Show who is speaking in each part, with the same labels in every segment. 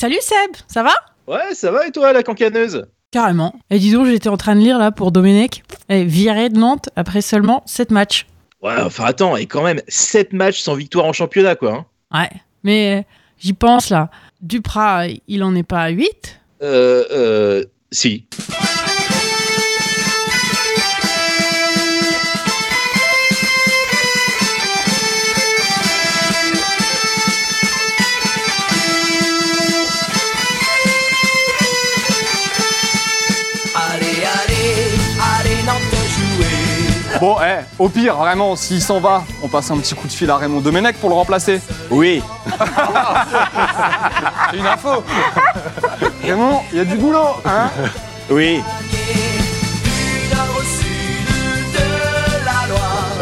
Speaker 1: Salut Seb, ça va?
Speaker 2: Ouais, ça va et toi, la cancaneuse?
Speaker 1: Carrément. Et dis donc, j'étais en train de lire là pour Domenech, et viré de Nantes après seulement 7 matchs.
Speaker 2: Ouais, enfin attends, et quand même 7 matchs sans victoire en championnat, quoi.
Speaker 1: Hein. Ouais, mais j'y pense là. Duprat, il en est pas à 8
Speaker 2: Euh, euh, si.
Speaker 3: Bon, eh, au pire, vraiment, s'il s'en va, on passe un petit coup de fil à Raymond Domenech pour le remplacer.
Speaker 2: Oui.
Speaker 3: C'est une info. Raymond, il y a du boulot, hein?
Speaker 2: Oui.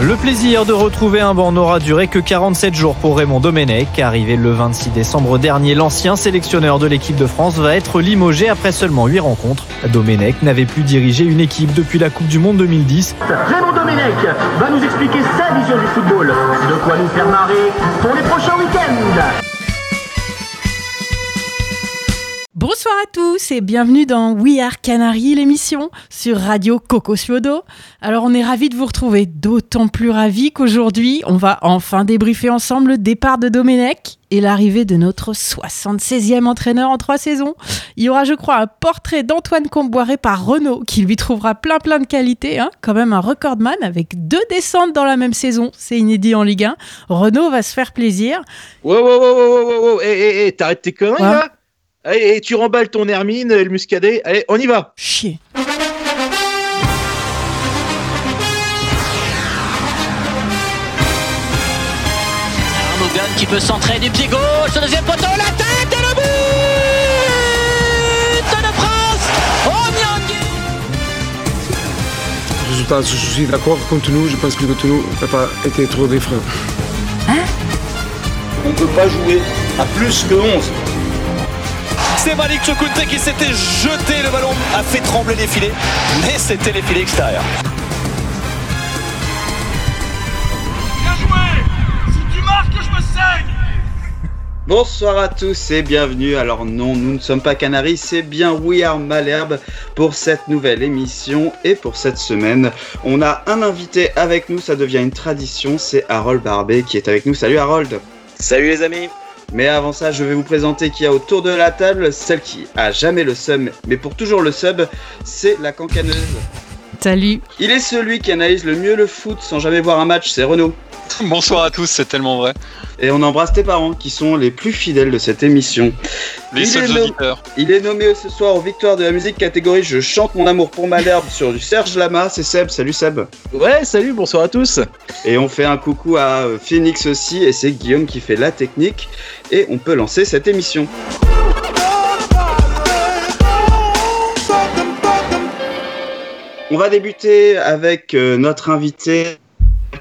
Speaker 4: Le plaisir de retrouver un banc n'aura duré que 47 jours pour Raymond Domenech. Arrivé le 26 décembre dernier, l'ancien sélectionneur de l'équipe de France va être limogé après seulement 8 rencontres. Domenech n'avait plus dirigé une équipe depuis la Coupe du Monde 2010.
Speaker 5: Raymond Domenech va nous expliquer sa vision du football. De quoi nous faire marrer pour les prochains week-ends.
Speaker 1: Bonsoir à tous et bienvenue dans We Are Canary, l'émission sur Radio Coco Suodo. Alors on est ravis de vous retrouver, d'autant plus ravis qu'aujourd'hui on va enfin débriefer ensemble le départ de Domenech et l'arrivée de notre 76e entraîneur en trois saisons. Il y aura je crois un portrait d'Antoine Comboiré par Renault qui lui trouvera plein plein de qualités, hein quand même un recordman avec deux descentes dans la même saison, c'est inédit en Ligue 1. Renault va se faire plaisir.
Speaker 2: Wow, wow, wow, wow, wow, wow, hé, hé, hé, t'arrêtes tes conneries
Speaker 1: Ouais.
Speaker 2: là? Allez, et tu remballes ton Hermine, le Muscadet. Allez, on y va
Speaker 1: Chier.
Speaker 6: Arnogan qui peut centrer du pied gauche, le deuxième poteau, la tête et le but de France Oh Nyangui
Speaker 7: Résultat, je suis d'accord contre nous. Je pense que contre nous n'a pas été trop d'effrayant.
Speaker 8: On ne peut pas jouer à plus que 11.
Speaker 9: C'est Malik Chokunte qui s'était jeté, le ballon a fait trembler les filets, mais c'était les filets extérieurs.
Speaker 10: Bonsoir à tous et bienvenue. Alors non, nous ne sommes pas Canaries, c'est bien We Are Malherbe pour cette nouvelle émission et pour cette semaine. On a un invité avec nous, ça devient une tradition, c'est Harold Barbet qui est avec nous. Salut Harold
Speaker 8: Salut les amis
Speaker 10: Mais avant ça, je vais vous présenter qui a autour de la table, celle qui a jamais le sub, mais pour toujours le sub, c'est la cancaneuse.
Speaker 1: Salut.
Speaker 10: Il est celui qui analyse le mieux le foot sans jamais voir un match, c'est Renaud.
Speaker 3: Bonsoir à tous, c'est tellement vrai.
Speaker 10: Et on embrasse tes parents qui sont les plus fidèles de cette émission.
Speaker 3: Les
Speaker 10: Il
Speaker 3: seuls
Speaker 10: est no-
Speaker 3: auditeurs.
Speaker 10: Il est nommé ce soir aux victoires de la musique catégorie Je chante mon amour pour Malherbe sur du Serge Lama, c'est Seb, salut Seb.
Speaker 2: Ouais, salut, bonsoir à tous.
Speaker 10: Et on fait un coucou à euh, Phoenix aussi, et c'est Guillaume qui fait la technique, et on peut lancer cette émission. On va débuter avec euh, notre invité.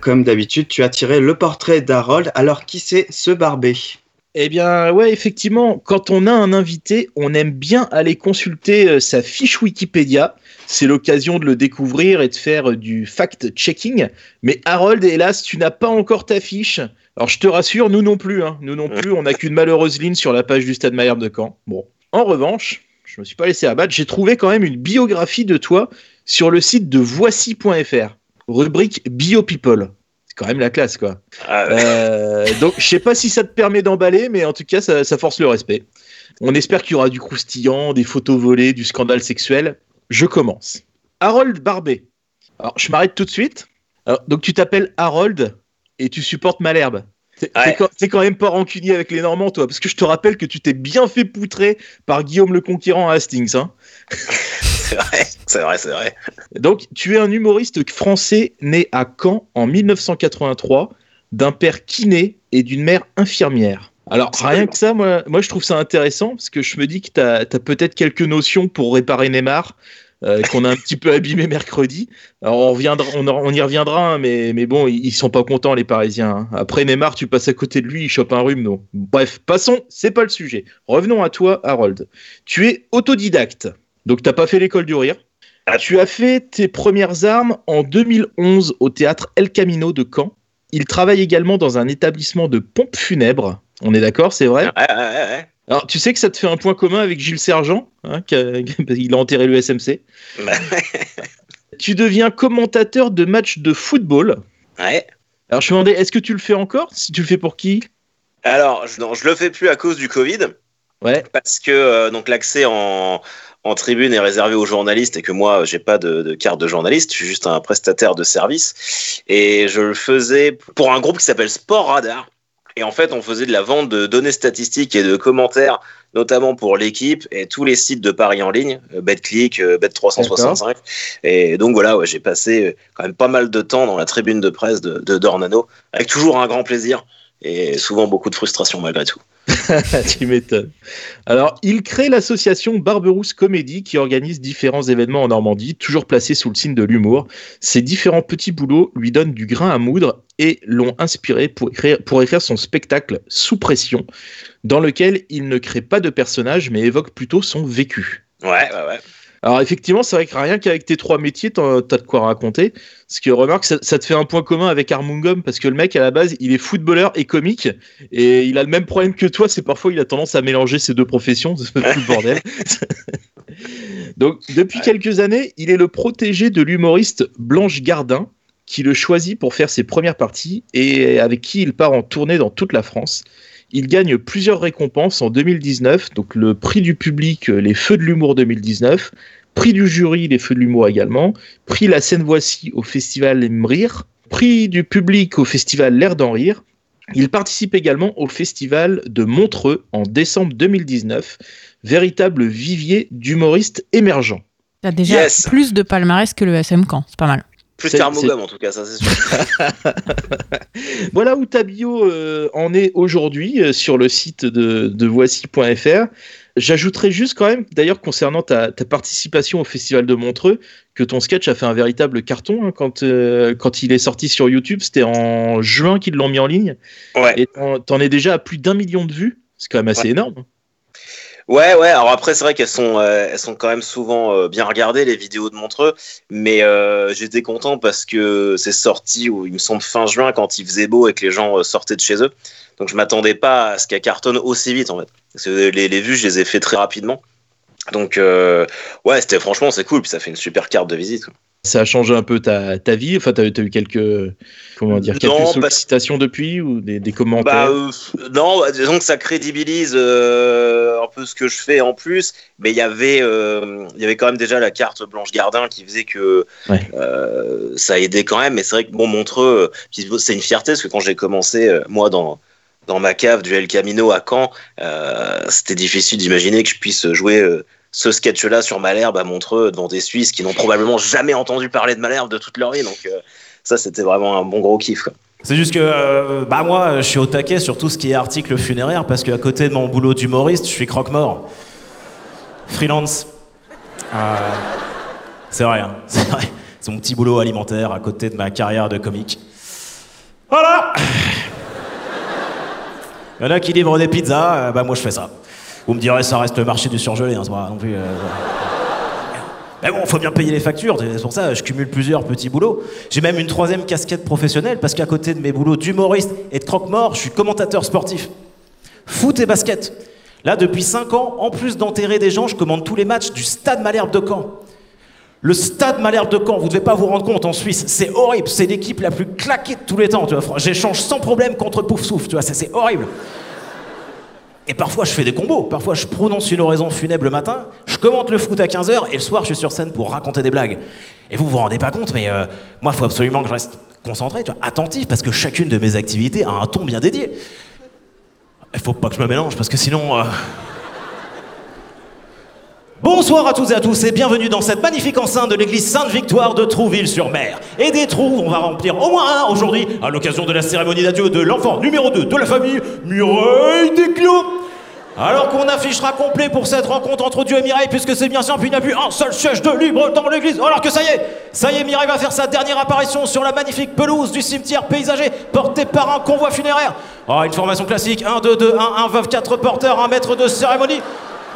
Speaker 10: Comme d'habitude, tu as tiré le portrait d'Harold. Alors, qui c'est ce barbé?
Speaker 2: Eh bien, ouais, effectivement, quand on a un invité, on aime bien aller consulter euh, sa fiche Wikipédia. C'est l'occasion de le découvrir et de faire euh, du fact-checking. Mais Harold, hélas, tu n'as pas encore ta fiche. Alors, je te rassure, nous non plus. Hein. Nous non plus, on n'a qu'une malheureuse ligne sur la page du Stade Malherbe de Caen. Bon. En revanche, je me suis pas laissé abattre. J'ai trouvé quand même une biographie de toi sur le site de voici.fr. Rubrique Bio People. C'est quand même la classe, quoi.
Speaker 8: Ah,
Speaker 2: Euh, donc, je sais pas si ça te permet d'emballer, mais en tout cas, ça, ça force le respect. On espère qu'il y aura du croustillant, des photos volées, du scandale sexuel. Je commence. Harold Barbet. Alors, je m'arrête tout de suite. Alors, donc, tu t'appelles Harold et tu supportes Malherbe. T'es
Speaker 8: Ouais.
Speaker 2: quand, même pas rancunier avec les Normands, toi, parce que je te rappelle que tu t'es bien fait poutrer par Guillaume le Conquérant à Hastings. Hein.
Speaker 8: vrai, c'est vrai, c'est vrai.
Speaker 2: Donc, tu es un humoriste français né à Caen en 1983, d'un père kiné et d'une mère infirmière. Alors, rien que ça, moi, moi, je trouve ça intéressant parce que je me dis que tu as, peut-être quelques notions pour réparer Neymar, euh, qu'on a un petit peu abîmé mercredi. Alors, on, reviendra, on, on y reviendra, hein, mais, mais bon, ils ils sont pas contents, les Parisiens. hein. Après Neymar, tu passes à côté de lui, il chope un rhume, non. Bref, passons, c'est pas le sujet. Revenons à toi, Harold. Tu es autodidacte, donc t'as pas fait l'école du rire. Tu as fait tes premières armes en 2011 au théâtre El Camino de Caen. Il travaille également dans un établissement de pompes funèbres. On est d'accord, c'est vrai?
Speaker 8: Ouais, ouais, ouais.
Speaker 2: Alors, tu sais que ça te fait un point commun avec Gilles Sergent, hein, qui a- il a enterré le SMC. Tu deviens commentateur de matchs de football.
Speaker 8: ouais.
Speaker 2: Alors, je me demandais, est-ce que tu le fais encore? Si tu le fais pour qui?
Speaker 8: Alors, je, non, je le fais plus à cause du Covid,
Speaker 2: Ouais.
Speaker 8: parce que euh, donc l'accès en, en tribune est réservé aux journalistes et que moi, j'ai pas de, de carte de journaliste, je suis juste un prestataire de service. Et je le faisais pour un groupe qui s'appelle Sport Radar. Et en fait, on faisait de la vente de données statistiques et de commentaires, notamment pour l'équipe et tous les sites de paris en ligne, euh, BetClick, euh, Bet365. Et donc voilà, ouais, j'ai passé euh, quand même pas mal de temps dans la tribune de presse de, de Dornano, avec toujours un grand plaisir et souvent beaucoup de frustration malgré tout.
Speaker 2: tu m'étonnes. Alors, il crée l'association Barberousse Comédie qui organise différents événements en Normandie, toujours placés sous le signe de l'humour. Ces différents petits boulots lui donnent du grain à moudre et l'ont inspiré pour écrire, pour écrire son spectacle Sous pression, dans lequel il ne crée pas de personnage mais évoque plutôt son vécu.
Speaker 8: Ouais, ouais, ouais.
Speaker 2: Alors effectivement, c'est vrai que rien qu'avec tes trois métiers, t'as de quoi raconter. Ce que remarque, ça, ça te fait un point commun avec Armungom, parce que le mec, à la base, il est footballeur et comique, et il a le même problème que toi, c'est parfois il a tendance à mélanger ces deux professions, c'est tout le bordel. Donc depuis quelques années, il est le protégé de l'humoriste Blanche Gardin, qui le choisit pour faire ses premières parties, et avec qui il part en tournée dans toute la France. Il gagne plusieurs récompenses en 2019, donc le prix du public, euh, les Feux de l'humour 2019, prix du jury, les Feux de l'humour également, prix La scène voici au festival Emrir, prix du public au festival L'air d'en rire. Il participe également au festival de Montreux en décembre 2019, véritable vivier d'humoristes émergents.
Speaker 1: T'as déjà
Speaker 8: Yes.
Speaker 1: plus de palmarès que le SM Camp, c'est pas mal.
Speaker 8: Plus qu'Armogum en tout cas, ça c'est sûr.
Speaker 2: Voilà où ta bio euh, en est aujourd'hui euh, sur le site de, de voici.fr. J'ajouterais juste quand même, d'ailleurs, concernant ta, ta participation au Festival de Montreux, que ton sketch a fait un véritable carton hein, quand, euh, quand il est sorti sur YouTube. C'était en juin qu'ils l'ont mis en ligne.
Speaker 8: Ouais.
Speaker 2: Et t'en- t'en es déjà à plus d'un million de vues. C'est quand même assez
Speaker 8: Ouais.
Speaker 2: énorme.
Speaker 8: Ouais, ouais. Alors après, c'est vrai qu'elles sont, euh, elles sont quand même souvent euh, bien regardées les vidéos de Montreux, mais euh, j'étais content parce que c'est sorti, où, il me semble fin juin, quand il faisait beau et que les gens euh, sortaient de chez eux. Donc je m'attendais pas à ce qu'elle cartonne aussi vite en fait. Parce que les, les vues, je les ai fait très rapidement. Donc euh, ouais, c'était franchement c'est cool. Puis ça fait une super carte de visite.
Speaker 2: Ça a changé un peu ta, ta vie. Enfin, t'as as eu quelques, comment dire, quelques
Speaker 8: Non,
Speaker 2: sollicitations depuis ou des, des
Speaker 8: Bah,
Speaker 2: commentaires?
Speaker 8: euh, non, bah, disons que ça crédibilise euh, un peu ce que je fais en plus, mais il y avait, il y avait quand même déjà la carte Blanche Gardin qui faisait que
Speaker 2: Ouais.
Speaker 8: ça aidait quand même. Mais c'est vrai que bon, Montreux, c'est une fierté parce que quand j'ai commencé, moi dans dans ma cave du El Camino à Caen, euh, c'était difficile d'imaginer que je puisse jouer euh, ce sketch-là sur Malherbe à Montreux devant des Suisses qui n'ont probablement jamais entendu parler de Malherbe de toute leur vie. Donc euh, ça, c'était vraiment un bon gros kiff.
Speaker 11: C'est juste que, euh, bah moi, je suis au taquet sur tout ce qui est article funéraire parce qu'à côté de mon boulot d'humoriste, je suis croque-mort. Freelance. Euh, c'est vrai, hein, c'est vrai. C'est mon petit boulot alimentaire à côté de ma carrière de comique. Voilà Il y en a qui livrent des pizzas, bah moi je fais ça. Vous me direz, ça reste le marché du surgelé, hein, non plus. euh, mais bon, faut bien payer les factures, c'est pour ça je cumule plusieurs petits boulots. J'ai même une troisième casquette professionnelle parce qu'à côté de mes boulots d'humoriste et de croque-mort, je suis commentateur sportif. Foot et basket. Là, depuis 5 ans, en plus d'enterrer des gens, je commande tous les matchs du Stade Malherbe de Caen. Le Stade Malherbe de Caen, vous devez pas vous rendre compte en Suisse, c'est horrible, c'est l'équipe la plus claquée de tous les temps. J'échange sans problème contre Pouf Souffle, tu vois, c'est horrible. Et parfois, je fais des combos. Parfois, je prononce une oraison funèbre le matin, je commente le foot à 15h, et le soir, je suis sur scène pour raconter des blagues. Et vous vous rendez pas compte, mais euh, moi, il faut absolument que je reste concentré, tu attentif, parce que chacune de mes activités a un ton bien dédié. Il faut pas que je me mélange, parce que sinon... euh, Bonsoir à tous et à tous et bienvenue dans cette magnifique enceinte de l'église Sainte-Victoire de Trouville-sur-Mer. Et des trous, on va remplir au moins un aujourd'hui à l'occasion de la cérémonie d'adieu de l'enfant numéro 2 de la famille, Mireille Desclos. Alors qu'on affichera complet pour cette rencontre entre Dieu et Mireille, puisque c'est bien simple, il n'y a plus un seul siège de libre dans l'église. Alors que ça y est, ça y est, Mireille va faire sa dernière apparition sur la magnifique pelouse du cimetière paysager, portée par un convoi funéraire. Oh, une formation classique 1, 2, 2, 1, 1, veuve, 4 porteurs, un maître de cérémonie.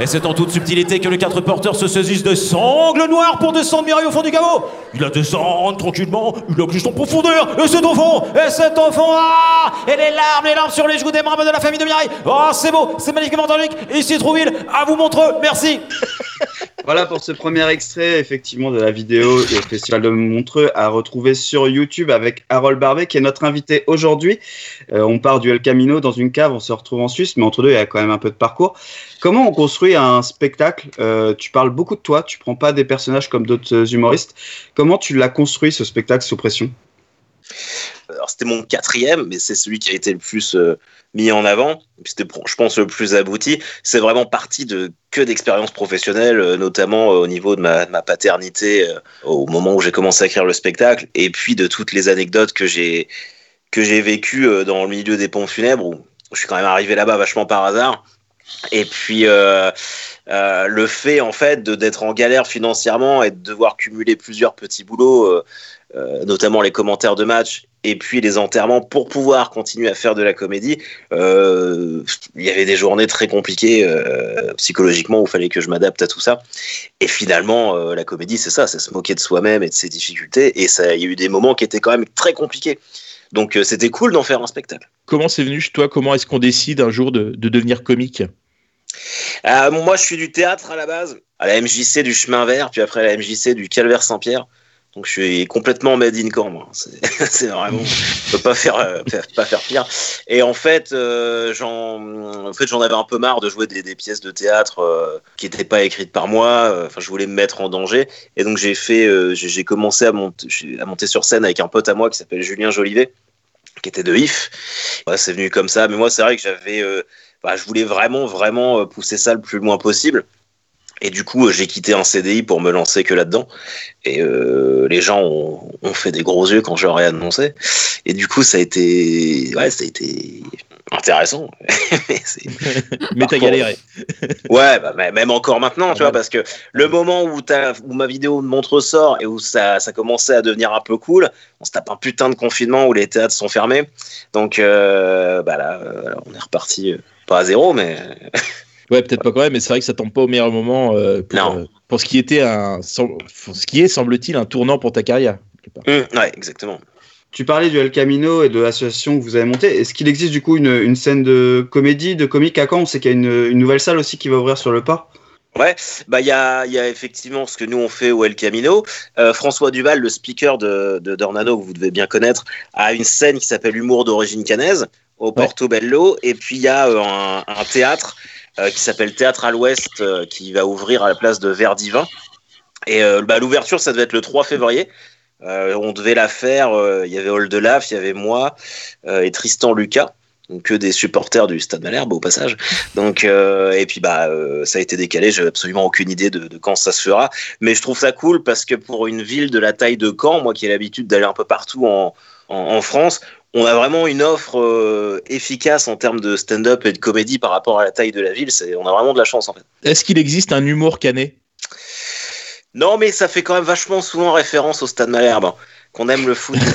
Speaker 11: Et c'est en toute subtilité que les quatre porteurs se saisissent de sangles noires pour descendre Mireille au fond du caveau. Il a descend tranquillement, il glisse en profondeur, et c'est au fond, et c'est au fond, ah Et les larmes, les larmes sur les joues des membres de la famille de Mireille. Oh, c'est beau, c'est magnifiquement tonique. Ici Trouville, à vous montreux, merci.
Speaker 10: Voilà pour ce premier extrait, effectivement, de la vidéo au Festival de Montreux à retrouver sur YouTube avec Harold Barbet, qui est notre invité aujourd'hui. Euh, on part du El Camino dans une cave, on se retrouve en Suisse, mais entre deux, il y a quand même un peu de parcours. Comment on construit un spectacle Euh, Tu parles beaucoup de toi, tu prends pas des personnages comme d'autres humoristes. Comment tu l'as construit, ce spectacle sous pression?
Speaker 8: Alors c'était mon quatrième, mais c'est celui qui a été le plus euh, mis en avant. C'était, je pense, le plus abouti. C'est vraiment parti de que d'expériences professionnelles, euh, notamment au niveau de ma, ma paternité au moment où j'ai commencé à écrire le spectacle, et puis de toutes les anecdotes que j'ai que j'ai vécues dans le milieu des pompes funèbres où je suis quand même arrivé là-bas vachement par hasard. Et puis euh, euh, le fait en fait d'être en galère financièrement et de devoir cumuler plusieurs petits boulots, euh, notamment les commentaires de match et puis les enterrements pour pouvoir continuer à faire de la comédie. Il y avait des journées très compliquées psychologiquement où il fallait que je m'adapte à tout ça. Et finalement, la comédie, c'est ça, c'est se moquer de soi-même et de ses difficultés. Et il y a eu des moments qui étaient quand même très compliqués. Donc euh, c'était cool d'en faire un spectacle.
Speaker 2: Comment c'est venu chez toi? Comment est-ce qu'on décide un jour de, de devenir comique?
Speaker 8: Euh, moi, je suis du théâtre à la base, à la MJC du Chemin Vert, puis après à la MJC du Calvaire Saint-Pierre. Donc je suis complètement made in Caen, moi. C'est vraiment, on peut pas faire, euh, faire- pas faire pire. Et en fait, euh, j'en, en fait, avais un peu marre de jouer des, pièces de théâtre euh, qui n'étaient pas écrites par moi. Enfin, je voulais me mettre en danger. Et donc j'ai fait, j'ai commencé à monter, sur scène avec un pote à moi qui s'appelle Julien Jolivet, qui était de IF. Ouais, c'est venu comme ça. Mais moi, c'est vrai que j'avais, bah, je voulais vraiment, vraiment pousser ça le plus loin possible. Et du coup, euh, j'ai quitté un CDI pour me lancer que là-dedans. Et euh, les gens ont, ont fait des gros yeux quand je leur ai annoncé. Et du coup, ça a été, ouais, ça a été intéressant. Mais
Speaker 2: t'as galéré.
Speaker 8: Ouais, bah, même encore maintenant, tu vois, parce que le moment où, ma vidéo de montre sort et où ça, ça commençait à devenir un peu cool, on se tape un putain de confinement où les théâtres sont fermés. Donc, euh, bah là, euh, on est reparti, pas à zéro, mais
Speaker 2: Ouais, peut-être pas quand même, mais c'est vrai que ça tombe pas au meilleur moment euh, pour,
Speaker 8: Non.
Speaker 2: euh, pour ce qui était un, ce qui est, semble-t-il, un tournant pour ta carrière.
Speaker 8: Hum, ouais, exactement.
Speaker 10: Tu parlais du El Camino et de l'association que vous avez montée. Est-ce qu'il existe du coup une, une scène de comédie, de comique à Caen? On sait qu'il y a une, une nouvelle salle aussi qui va ouvrir sur le pas.
Speaker 8: Ouais, bah il y a, il y a effectivement ce que nous on fait au El Camino. Euh, François Duval, le speaker de, de Dornano, que vous devez bien connaître, a une scène qui s'appelle Humour d'origine canaise au Portobello. Et puis il y a euh, un, un théâtre euh, qui s'appelle Théâtre à l'Ouest euh, qui va ouvrir à la place de Verdivin. Et euh, bah, l'ouverture, ça devait être le 3 février. Euh, on devait la faire. euh, Il y avait Oldelaf, il y avait moi euh, et Tristan Lucas. Que des supporters du Stade Malherbe au passage. Donc euh, et puis bah euh, ça a été décalé. J'ai absolument aucune idée de, quand ça se fera. Mais je trouve ça cool parce que pour une ville de la taille de Caen, moi qui ai l'habitude d'aller un peu partout en France, on a vraiment une offre euh, efficace en termes de stand-up et de comédie par rapport à la taille de la ville. C'est on a vraiment de la chance en fait.
Speaker 2: Est-ce qu'il existe un humour canet?
Speaker 8: Non, mais ça fait quand même vachement souvent référence au Stade Malherbe. hein. Qu'on aime le foot.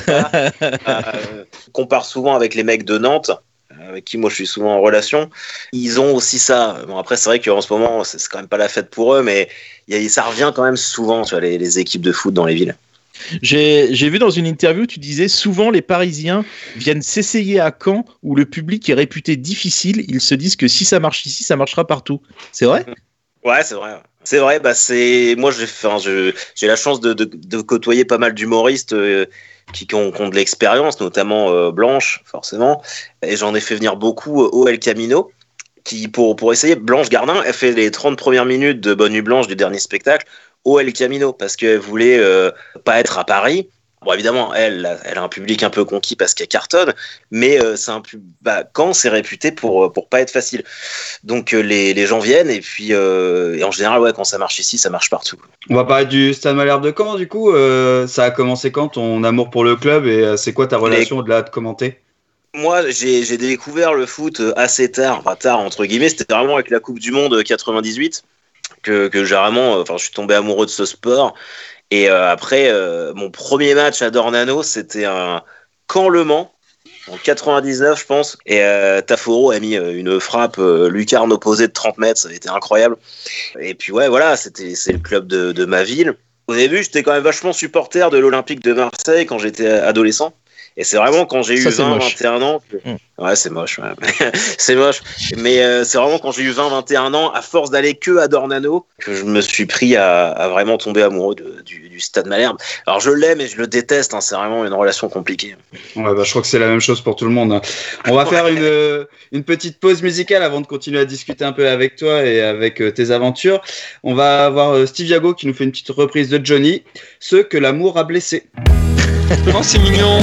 Speaker 8: Euh, on compare souvent avec les mecs de Nantes, euh, avec qui moi je suis souvent en relation. Ils ont aussi ça. Bon, après, c'est vrai qu'en ce moment, c'est quand même pas la fête pour eux, mais il y a- ça revient quand même souvent, tu vois, les, les équipes de foot dans les villes.
Speaker 2: J'ai vu dans une interview, tu disais souvent les Parisiens viennent s'essayer à Caen où le public est réputé difficile. Ils se disent que si ça marche ici, ça marchera partout. C'est vrai?
Speaker 8: Ouais, c'est vrai. C'est vrai, bah c'est moi j'ai enfin, j'ai la chance de, côtoyer pas mal d'humoristes euh, qui, qui ont, qui ont de l'expérience, notamment euh, Blanche, forcément, et j'en ai fait venir beaucoup euh, au El Camino, qui pour, pour essayer, Blanche Gardin, elle fait les 30 premières minutes de Bonne Nuit Blanche du dernier spectacle au El Camino, parce qu'elle voulait euh, pas être à Paris. Bon, évidemment, elle, elle a un public un peu conquis parce qu'elle cartonne, mais euh, c'est un pub... bah, quand c'est réputé pour, pour pas être facile. Donc euh, les, les gens viennent et puis euh, et en général ouais quand ça marche ici ça marche partout.
Speaker 10: On va parler du Stade Malherbe de Caen du coup. Euh, ça a commencé quand ton amour pour le club et euh, c'est quoi ta relation au-delà de commenter?
Speaker 8: Moi j'ai j'ai découvert le foot euh, assez tard, enfin tard entre guillemets, c'était vraiment avec la Coupe du Monde 98 que, j'ai euh, enfin je suis tombé amoureux de ce sport. Et euh, après euh, mon premier match à Dornano c'était un Caen Le en 99, je pense. Et Taforo a mis une frappe lucarne opposée de 30 mètres, ça a été incroyable. Et puis ouais, voilà, c'était c'est le club de, de ma ville. Au début, j'étais quand même vachement supporter de l'Olympique de Marseille quand j'étais adolescent. Et c'est vraiment quand j'ai eu
Speaker 2: Ça, c'est
Speaker 8: 20,
Speaker 2: moche.
Speaker 8: 21 ans. que-
Speaker 2: Mm.
Speaker 8: Ouais, c'est moche. ouais. c'est moche. Mais euh, c'est vraiment quand j'ai eu 20, 21 ans, à force d'aller que à Dornano, que je me suis pris à, à vraiment tomber amoureux de- du, du Stade Malherbe. Alors je l'aime et je le déteste. hein, c'est vraiment une relation compliquée.
Speaker 10: Ouais, bah, je crois que c'est la même chose pour tout le monde. hein. On va faire une, une petite pause musicale avant de continuer à discuter un peu avec toi et avec euh, tes aventures. On va avoir euh, Steve Yago qui nous fait une petite reprise de Johnny, ceux que l'amour a blessés.
Speaker 12: Oh, c'est mignon.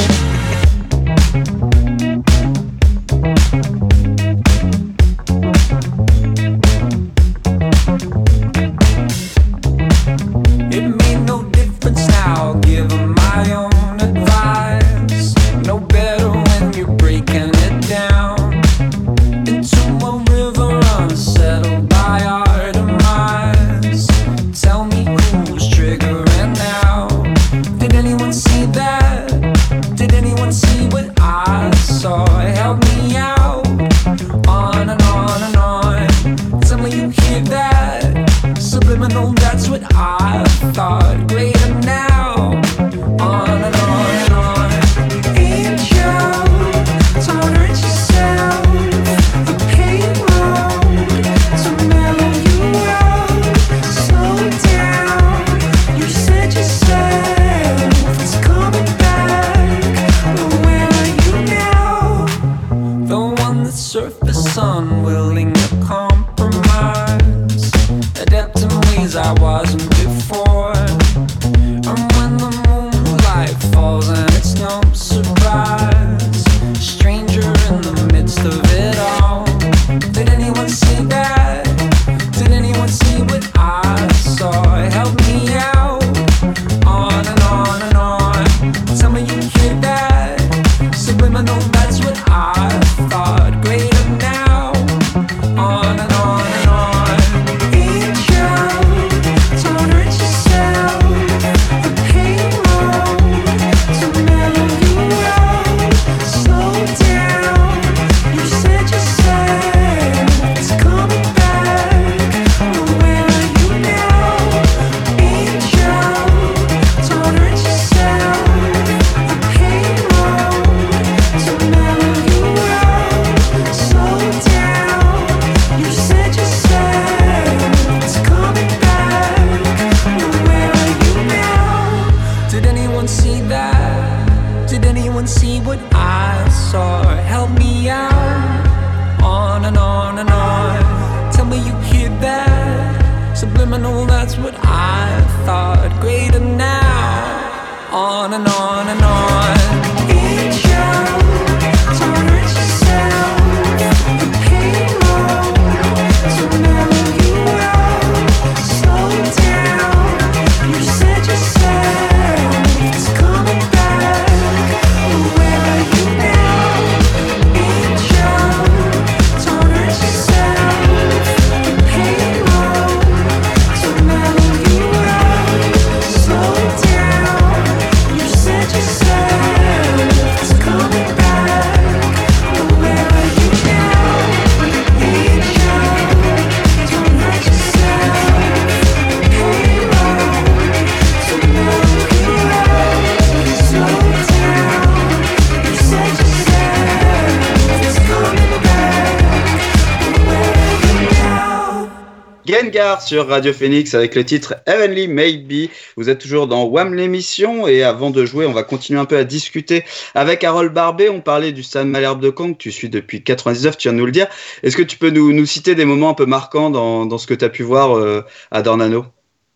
Speaker 10: Radio Phoenix avec le titre Heavenly Maybe. Vous êtes toujours dans WAM l'émission et avant de jouer, on va continuer un peu à discuter avec Harold Barbet. On parlait du Stade Malherbe de Caen que tu suis depuis 99, tu viens de nous le dire. Est-ce que tu peux nous, nous citer des moments un peu marquants dans, dans ce que tu as pu voir euh, à Dornano?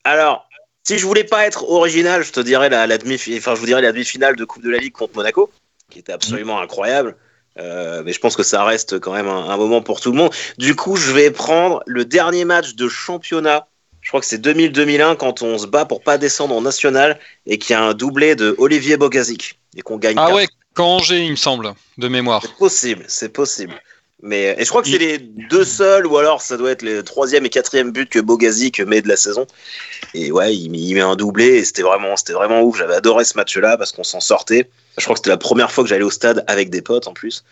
Speaker 8: Alors, si je voulais pas être original, je te dirais la, la demi, enfin je dirais la demi-finale de Coupe de la Ligue contre Monaco, qui était absolument incroyable. Euh, mais je pense que ça reste quand même un, un moment pour tout le monde. Du coup, je vais prendre le dernier match de championnat. Je crois que c'est 2000-2001 quand on se bat pour pas descendre en national et qu'il y a un doublé de Olivier Bogazic et qu'on gagne.
Speaker 12: Ah
Speaker 8: 4.
Speaker 12: ouais, quand Angers, il me semble, de mémoire.
Speaker 8: C'est possible, c'est possible. Mais et je crois que c'est les deux seuls, ou alors ça doit être les troisième et quatrième buts que Bogazic met de la saison. Et ouais, il, met- il met un doublé et c'était vraiment, c'était vraiment ouf. J'avais adoré ce match-là parce qu'on s'en sortait. Je crois que c'était la première fois que j'allais au stade avec des potes en plus.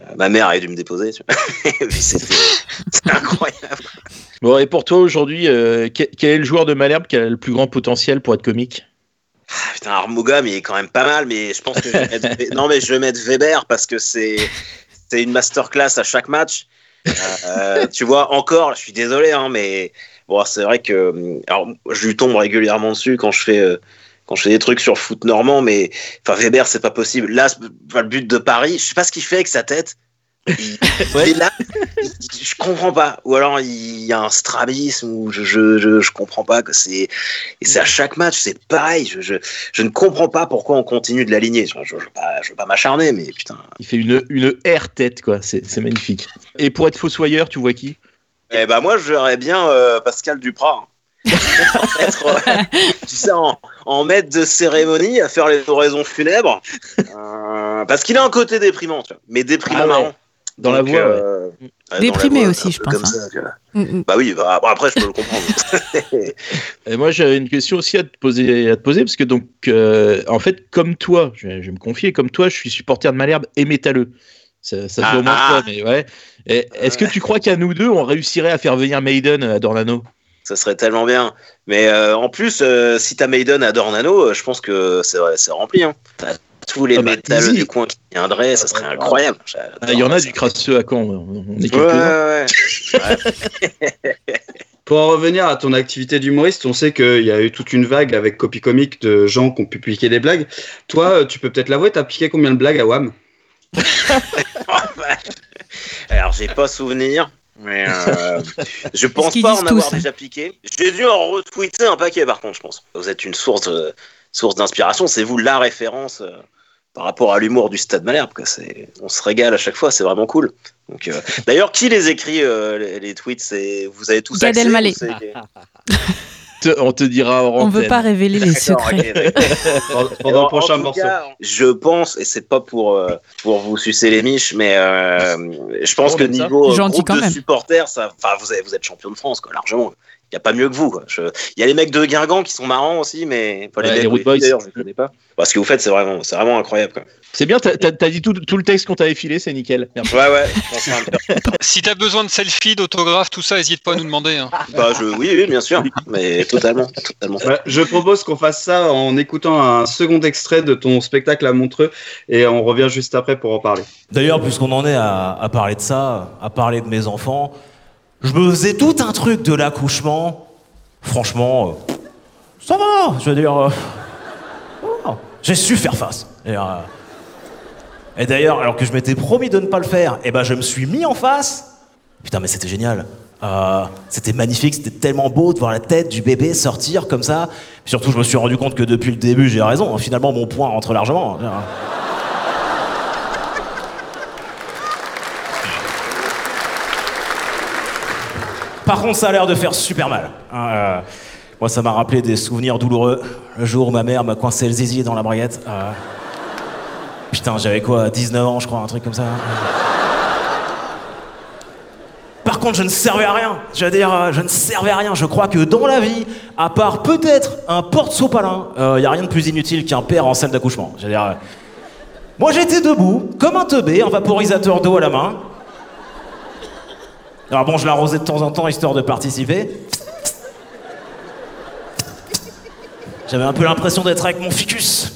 Speaker 8: Euh, ma mère avait dû me déposer. C'était incroyable.
Speaker 2: Bon, et pour toi aujourd'hui, euh, quel est le joueur de Malherbe qui a le plus grand potentiel pour être comique?
Speaker 8: Ah, Putain, Armogam, il est quand même pas mal, mais je pense que je vais mettre, non, mais je vais mettre Weber parce que c'est c'est une masterclass à chaque match. Euh, tu vois, encore, je suis désolé, hein, mais bon, c'est vrai que hum, alors, je lui tombe régulièrement dessus quand je fais euh, quand je fais des trucs sur foot normand, mais enfin Weber, c'est pas possible. Là, le but de Paris, je sais pas ce qu'il fait avec sa tête. Il, est là, il- je comprends pas. Ou alors il y a un strabisme ou je, je, je, je comprends pas que c'est et c'est à chaque match, c'est pareil. Je, je, je ne comprends pas pourquoi on continue de l'aligner. Je, je, je veux pas, je veux pas m'acharner, mais putain.
Speaker 2: Il fait une, une air tête, quoi. C'est c'est magnifique. Et pour être fossoyeur, tu vois qui?
Speaker 8: Eh ben moi, je verrais bien euh, Pascal Duprat. Être, euh, tu sais, en, en maître de cérémonie à faire les oraisons funèbres. Euh, parce qu'il a un côté déprimant, tu vois, mais déprimant
Speaker 2: Ah ouais.
Speaker 8: marrant.
Speaker 2: Dans la voix, ouais.
Speaker 8: euh, ouais, dans la
Speaker 1: Déprimé
Speaker 8: voix,
Speaker 1: aussi, je pense,
Speaker 8: comme
Speaker 1: hein.
Speaker 8: ça.
Speaker 1: Mm, mm.
Speaker 8: Bah oui, bah, après je peux le comprendre.
Speaker 2: Et moi, j'avais une question aussi à te poser, à te poser parce que donc, euh, en fait, comme toi, je vais, je vais me confier, comme toi, je suis supporter de Malherbe et métalleux. Ça, ça se voit au moins
Speaker 8: Ah.
Speaker 2: pas, mais ouais. Est-ce que tu crois qu'à nous deux, on réussirait à faire venir Maiden à Dornano?
Speaker 8: Ça serait tellement bien. Mais euh, en plus, euh, si t'as Maiden à Dornano, euh, je pense que c'est c'est rempli. Hein. T'as tous les
Speaker 2: Ah bah, easy.
Speaker 8: du coin qui viendraient, ça serait incroyable.
Speaker 2: Ah, Il y en a du crasseux à Caen, on on est
Speaker 8: Ouais, ouais, ouais.
Speaker 10: Pour en revenir à ton activité d'humoriste, on sait qu'il y a eu toute une vague avec copie comique de gens qui ont pu piquer des blagues. Toi, euh, tu peux peut-être l'avouer, t'as piqué combien de blagues à WAM
Speaker 8: Alors, j'ai pas souvenir. Mais euh, je pense pas en avoir
Speaker 1: hein.
Speaker 8: déjà piqué. J'ai dû en retweeter un paquet par contre, je pense. Vous êtes une source, euh, source d'inspiration. C'est vous la référence euh, par rapport à l'humour du Stade Malherbe. quoi. On se régale à chaque fois, c'est vraiment cool. Donc, euh, D'ailleurs, qui les écrit, les, les tweets? C'est Vous avez tous
Speaker 1: Gad Elmaleh.
Speaker 2: Te- On te dira
Speaker 1: On veut
Speaker 2: antenne.
Speaker 1: pas révéler les secrets.
Speaker 10: Pendant le prochain morceau.
Speaker 8: cas, je pense, et c'est pas pour, euh, pour vous sucer les miches, mais euh, je pense
Speaker 2: On
Speaker 8: que niveau groupe de supporters, ça, enfin, vous, êtes, vous êtes champion de France, quoi, largement. Il n'y a pas mieux que vous. Je- Il y a les mecs de Guingamp qui sont marrants aussi, mais pas les
Speaker 2: Ouais, les Root Boys.
Speaker 8: d'ailleurs, je ne connais pas. Parce que vous faites, c'est vraiment, c'est vraiment incroyable. Quoi.
Speaker 2: C'est bien, t'as t'as- dit tout, tout le texte qu'on t'avait filé, c'est nickel. Merci.
Speaker 8: Ouais, ouais.
Speaker 12: Si t'as besoin de selfie, d'autographe, tout ça, n'hésite pas à nous demander. hein.
Speaker 8: bah, je, oui, oui, bien sûr, mais totalement, totalement.
Speaker 10: Ouais, je propose qu'on fasse ça en écoutant un second extrait de ton spectacle à Montreux et on revient juste après pour en parler.
Speaker 11: D'ailleurs, puisqu'on en est à, à parler de ça, à parler de mes enfants, je me faisais tout un truc de l'accouchement. Franchement, euh, ça va. Je veux dire, euh, j'ai su faire face. Et, euh, et d'ailleurs, alors que je m'étais promis de ne pas le faire, et ben je me suis mis en face. Putain, mais c'était génial. C'était magnifique, c'était tellement beau de voir la tête du bébé sortir comme ça. Surtout, je me suis rendu compte que depuis le début, j'ai raison. Finalement, mon point rentre largement. Par contre, ça a l'air de faire super mal. hein, euh, moi, ça m'a rappelé des souvenirs douloureux. Le jour où ma mère m'a coincé le zizi dans la braguette. euh, Putain, j'avais quoi 19 ans, je crois, un truc comme ça. Par contre, je ne servais à rien. Je veux dire, euh, je ne servais à rien. Je crois que dans la vie, à part peut-être un porte-sopalin, il n'y a rien de plus inutile qu'un père en salle d'accouchement. Dire, moi j'étais debout, comme un teubé, un vaporisateur d'eau à la main. Alors bon, je l'arrosais de temps en temps histoire de participer. J'avais un peu l'impression d'être avec mon ficus.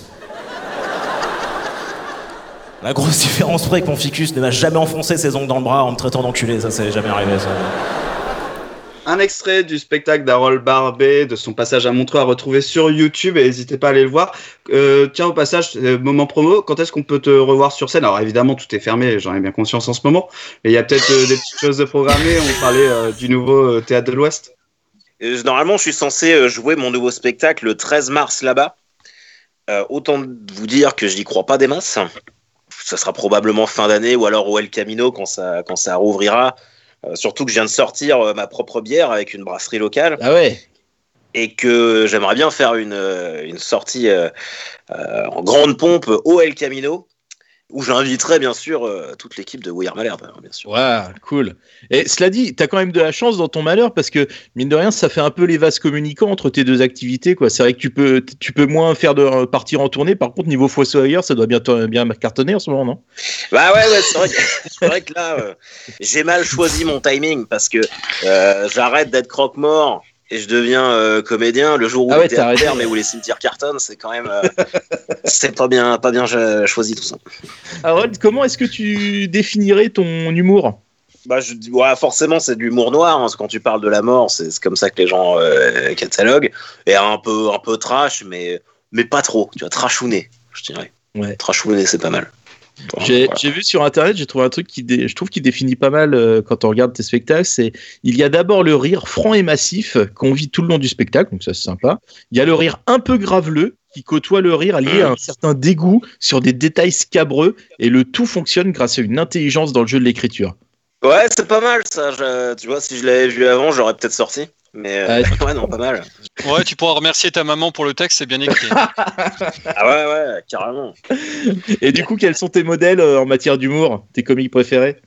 Speaker 11: La grosse différence près que mon ficus ne m'a jamais enfoncé ses ongles dans le bras en me traitant d'enculé, ça c'est jamais arrivé ça.
Speaker 10: Un extrait du spectacle d'Harold Barbet, de son passage à Montreux à retrouver sur YouTube et n'hésitez pas à aller le voir. Euh, tiens, au passage, euh, moment promo, quand est-ce qu'on peut te revoir sur scène? Alors évidemment, tout est fermé, j'en ai bien conscience en ce moment, mais il y a peut-être euh, des petites choses de programmées. On parlait du nouveau Théâtre de l'Ouest.
Speaker 8: Normalement, je suis censé jouer mon nouveau spectacle le 13 mars là-bas. Autant vous dire que je n'y crois pas des masses. Ça sera probablement fin d'année ou alors au El Camino quand ça, quand ça rouvrira. Euh, surtout que je viens de sortir euh, ma propre bière avec une brasserie locale.
Speaker 2: Ah ouais
Speaker 8: Et que j'aimerais bien faire une, euh, une sortie euh, euh, en grande pompe au El Camino. Où j'inviterai bien sûr euh, toute l'équipe de We Are Malherbe, hein, bien sûr.
Speaker 2: Cool. Et cela dit, t'as quand même de la chance dans ton malheur parce que mine de rien, ça fait un peu les vases communicants entre tes deux activités. quoi. C'est vrai que tu peux, tu peux moins faire de partir en tournée. Par contre, niveau fossoyeur, ça doit bien, bien cartonner en ce moment, non?
Speaker 8: Bah ouais, ouais c'est vrai, vrai que là, euh, j'ai mal choisi mon timing parce que euh, j'arrête d'être croque-mort et je deviens euh, comédien le jour où
Speaker 2: Ah ouais,
Speaker 8: ferme et où les cimetières cartonnent. C'est quand même, euh, c'est pas bien, pas bien euh, choisi tout ça.
Speaker 2: Harold, comment est-ce que tu définirais ton humour?
Speaker 8: Bah, je, dis- ouais, forcément, c'est de l'humour noir. hein, quand tu parles de la mort, c'est c'est comme ça que les gens euh, cataloguent. Et un peu, un peu trash, mais, mais pas trop. Tu vois, trashouné, je dirais.
Speaker 2: Ouais.
Speaker 8: Trashouné, c'est pas mal.
Speaker 2: J'ai
Speaker 8: Voilà.
Speaker 2: vu sur internet, j'ai trouvé un truc qui dé- je trouve qui définit pas mal euh, quand on regarde tes spectacles. C'est il y a d'abord le rire franc et massif qu'on vit tout le long du spectacle, donc ça c'est sympa. Il y a le rire un peu graveleux qui côtoie le rire lié à un certain dégoût sur des détails scabreux et le tout fonctionne grâce à une intelligence dans le jeu de l'écriture.
Speaker 8: Ouais, c'est pas mal ça. je- tu vois, si je l'avais vu avant, j'aurais peut-être sorti. Mais euh, ouais, non, pas mal.
Speaker 12: Ouais, tu pourras remercier ta maman pour le texte, c'est bien écrit.
Speaker 8: Ah ouais, ouais, carrément.
Speaker 2: Et du coup, quels sont tes modèles euh, en matière d'humour? Tes comiques préférés?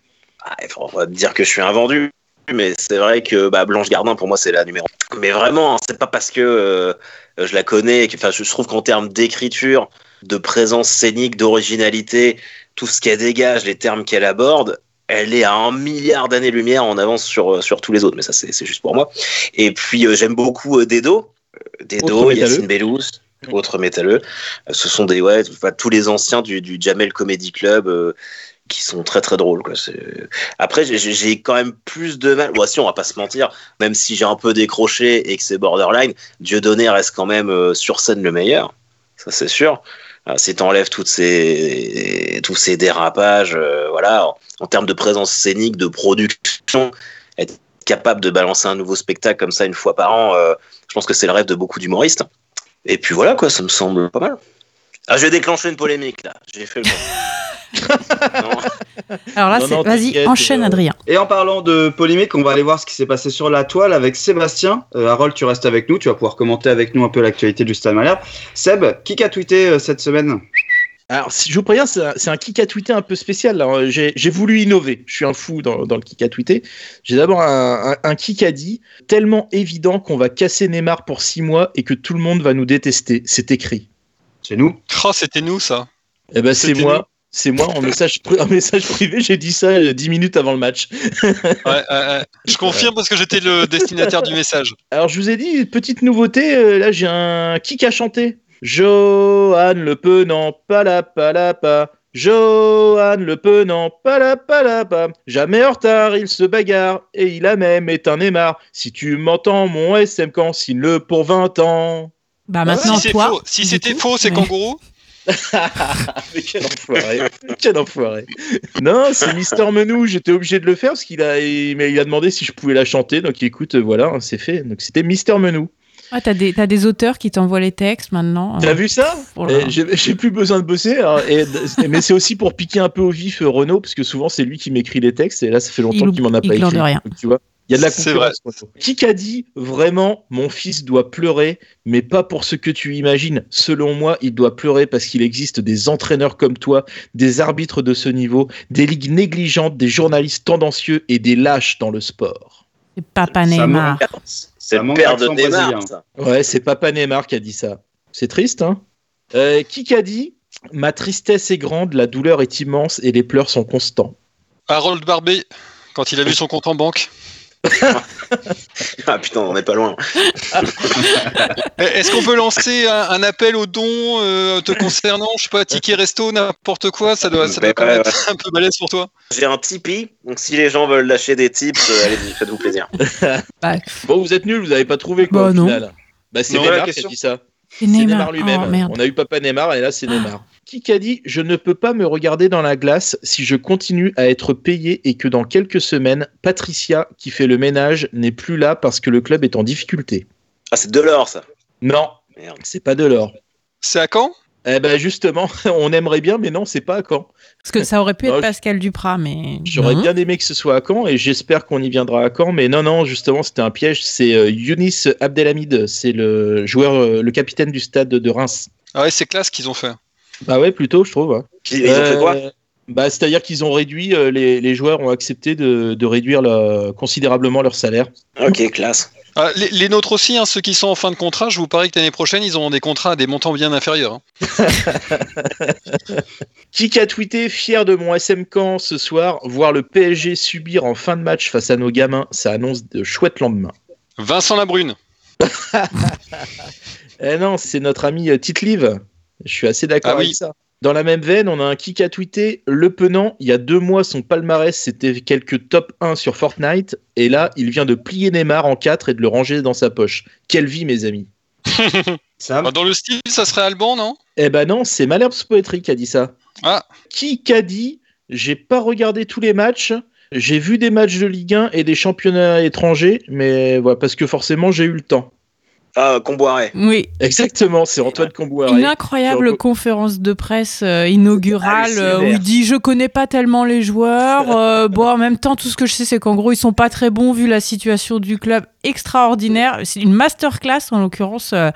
Speaker 8: Ah, il faut pas te dire que je suis un vendu, mais c'est vrai que bah, Blanche Gardin, pour moi, c'est la numéro. Mais vraiment, hein, c'est pas parce que euh, je la connais. que- Enfin, je trouve qu'en termes d'écriture, de présence scénique, d'originalité, tout ce qu'elle dégage, les termes qu'elle aborde, elle est à un milliard d'années-lumière en avance sur, sur tous les autres. Mais ça, c'est juste pour moi. Et puis, euh, j'aime beaucoup euh, Dedo. Euh, Dedo,
Speaker 2: Autre.
Speaker 8: Yacine Bellous, autres métalleux. Euh, Ce sont des, ouais, tous les anciens du, du Jamel Comedy Club. euh, qui sont très très drôles quoi. Après j'ai- quand même plus de mal. Bon, si on va pas se mentir, même si j'ai un peu décroché et que c'est borderline, Dieudonné reste quand même euh, sur scène le meilleur. Ça c'est sûr. Euh, si t'enlèves toutes ces tous ces dérapages, euh, voilà, en, en termes de présence scénique, de production, être capable de balancer un nouveau spectacle comme ça une fois par an, euh, je pense que c'est le rêve de beaucoup d'humoristes. Et puis voilà quoi, ça me semble pas mal. Ah, je vais déclencher une polémique là. J'ai fait le.
Speaker 1: Alors là, c'est- vas-y, enchaîne,
Speaker 10: euh,
Speaker 1: Adrien.
Speaker 10: Et en parlant de polémique, on va aller voir ce qui s'est passé sur la toile avec Sébastien. Euh, Harold, tu restes avec nous, tu vas pouvoir commenter avec nous un peu l'actualité du Stade Malherbe. Seb, qui a tweeté euh, cette semaine?
Speaker 2: Alors, si je vous préviens, c'est un, c'est un kick à tweeter un peu spécial. là. J'ai j'ai voulu innover. Je suis un fou dans, dans le kick à tweeter. J'ai d'abord un, un, un kick à dit tellement évident qu'on va casser Neymar pour six mois et que tout le monde va nous détester. C'est écrit.
Speaker 10: C'est nous?
Speaker 12: Oh, c'était nous ça.
Speaker 2: Eh ben, c'est moi. C'est moi en message, pri- en message privé. J'ai dit ça euh, dix minutes avant le match.
Speaker 12: Ouais. Je confirme parce que j'étais le destinataire du message.
Speaker 2: Alors, je vous ai dit, petite nouveauté, euh, là j'ai un kick à chanter. Johan le penant, palapalapa. Johan le penant, palapalapa. Jamais en retard, il se bagarre et il a même éteint Neymar. Si tu m'entends, mon SM quand signe le pour 20 ans.
Speaker 1: Bah maintenant,
Speaker 12: si c'est
Speaker 1: toi.
Speaker 12: faux, si c'était faux, c'est kangourou.
Speaker 2: Mais quel enfoiré, quel enfoiré. Non, c'est Mister Menou, j'étais obligé de le faire parce qu'il a, il, m'a- il a demandé si je pouvais la chanter. Donc écoute, voilà, hein, c'est fait. Donc c'était Mister Menou.
Speaker 1: Ah, t'as des, t'as des auteurs qui t'envoient les textes maintenant.
Speaker 2: T'as vu ça
Speaker 1: Oh.
Speaker 2: Eh, J'ai plus besoin de bosser. alors, et- mais c'est aussi pour piquer un peu au vif euh, Renault, parce que souvent c'est lui qui m'écrit les textes, et là ça fait longtemps
Speaker 1: Il-
Speaker 2: qu'il m'en a
Speaker 1: il
Speaker 2: pas écrit.
Speaker 1: rien.
Speaker 2: Donc, tu vois, il y a de la concurrence. Renault. Qui a dit vraiment mon fils doit pleurer, mais pas pour ce que tu imagines Selon moi, il doit pleurer parce qu'il existe des entraîneurs comme toi, des arbitres de ce niveau, des ligues négligentes, des journalistes tendancieux et des lâches dans le sport.
Speaker 1: C'est Papa Neymar.
Speaker 8: C'est père de Neymar, ça.
Speaker 2: Ouais, c'est Papa Neymar qui a dit ça. C'est triste, hein euh, Qui a dit Ma tristesse est grande, la douleur est immense et les pleurs sont constants.
Speaker 12: Harold Barbet, quand il a vu son compte en banque.
Speaker 8: Ah putain, on n'est pas loin.
Speaker 12: Est-ce qu'on peut lancer un, un appel aux dons euh, te concernant Je sais pas, ticket resto, n'importe quoi, ça doit, ça doit quand même
Speaker 8: ouais,
Speaker 12: être un peu balèze pour toi.
Speaker 8: J'ai un Tipeee, donc si les gens veulent lâcher des tips, euh, allez-y, faites-vous plaisir.
Speaker 2: Bon, vous êtes nuls, vous n'avez pas trouvé quoi
Speaker 1: Bah,
Speaker 2: au
Speaker 1: non.
Speaker 2: final. Bah, c'est Neymar qui a dit ça.
Speaker 1: C'est Neymar.
Speaker 2: Neymar lui-même.
Speaker 1: Oh.
Speaker 2: On a eu Papa Neymar et là c'est Neymar. Qui a dit Je ne peux pas me regarder dans la glace si je continue à être payé et que dans quelques semaines, Patricia, qui fait le ménage, n'est plus là parce que le club est en difficulté.
Speaker 8: Ah, c'est Delors, ça.
Speaker 2: Non,
Speaker 8: Merde.
Speaker 2: c'est pas de l'or.
Speaker 12: C'est à quand?
Speaker 2: Eh ben justement, on aimerait bien, mais non, c'est pas à Caen.
Speaker 1: Parce que ça aurait pu
Speaker 2: Non,
Speaker 1: être Pascal Duprat, mais.
Speaker 2: J'aurais bien aimé que ce soit à Caen et j'espère qu'on y viendra à Caen, mais non, non, justement, c'était un piège. C'est euh, Younis Abdelhamid, c'est le joueur, euh, le capitaine du stade de Reims.
Speaker 12: Ah ouais, c'est classe qu'ils ont fait.
Speaker 2: Bah ouais, plutôt, je trouve. ouais.
Speaker 8: Ils ont fait quoi?
Speaker 2: Bah, C'est-à-dire qu'ils ont réduit, euh, les, les joueurs ont accepté de, de réduire la- considérablement leur salaire.
Speaker 8: Ok, classe.
Speaker 12: Ah, les, les nôtres aussi, hein, ceux qui sont en fin de contrat, je vous parie que l'année prochaine, ils auront des contrats à des montants bien inférieurs. hein.
Speaker 2: Qui a tweeté fier de mon SM Camp ce soir, voir le PSG subir en fin de match face à nos gamins, ça annonce de chouettes lendemains.
Speaker 12: Vincent Labrune.
Speaker 2: Eh non, c'est notre ami euh, Tite-Live. Je suis assez d'accord
Speaker 12: Ah oui.
Speaker 2: avec ça. Dans la même veine, on a un qui a tweeté Le Penant, il y a deux mois, son palmarès, c'était quelques top 1 sur Fortnite. Et là, il vient de plier Neymar en 4 et de le ranger dans sa poche. Quelle vie, mes amis.
Speaker 12: Bah, dans le style, ça serait Alban, non?
Speaker 2: Eh ben non, c'est Malherb's Poetry qui a dit ça.
Speaker 12: Ah.
Speaker 2: Qui qu'a dit J'ai pas regardé tous les matchs. J'ai vu des matchs de Ligue 1 et des championnats étrangers, mais voilà, parce que forcément j'ai eu le temps.
Speaker 8: Ah, Comboiré.
Speaker 1: Oui.
Speaker 2: Exactement, c'est Antoine Comboiré.
Speaker 1: Une incroyable conférence de presse euh, inaugurale euh, où il dit je connais pas tellement les joueurs. euh, bon, en même temps, tout ce que je sais, c'est qu'en gros, ils sont pas très bons vu la situation du club extraordinaire. C'est une masterclass en l'occurrence. euh,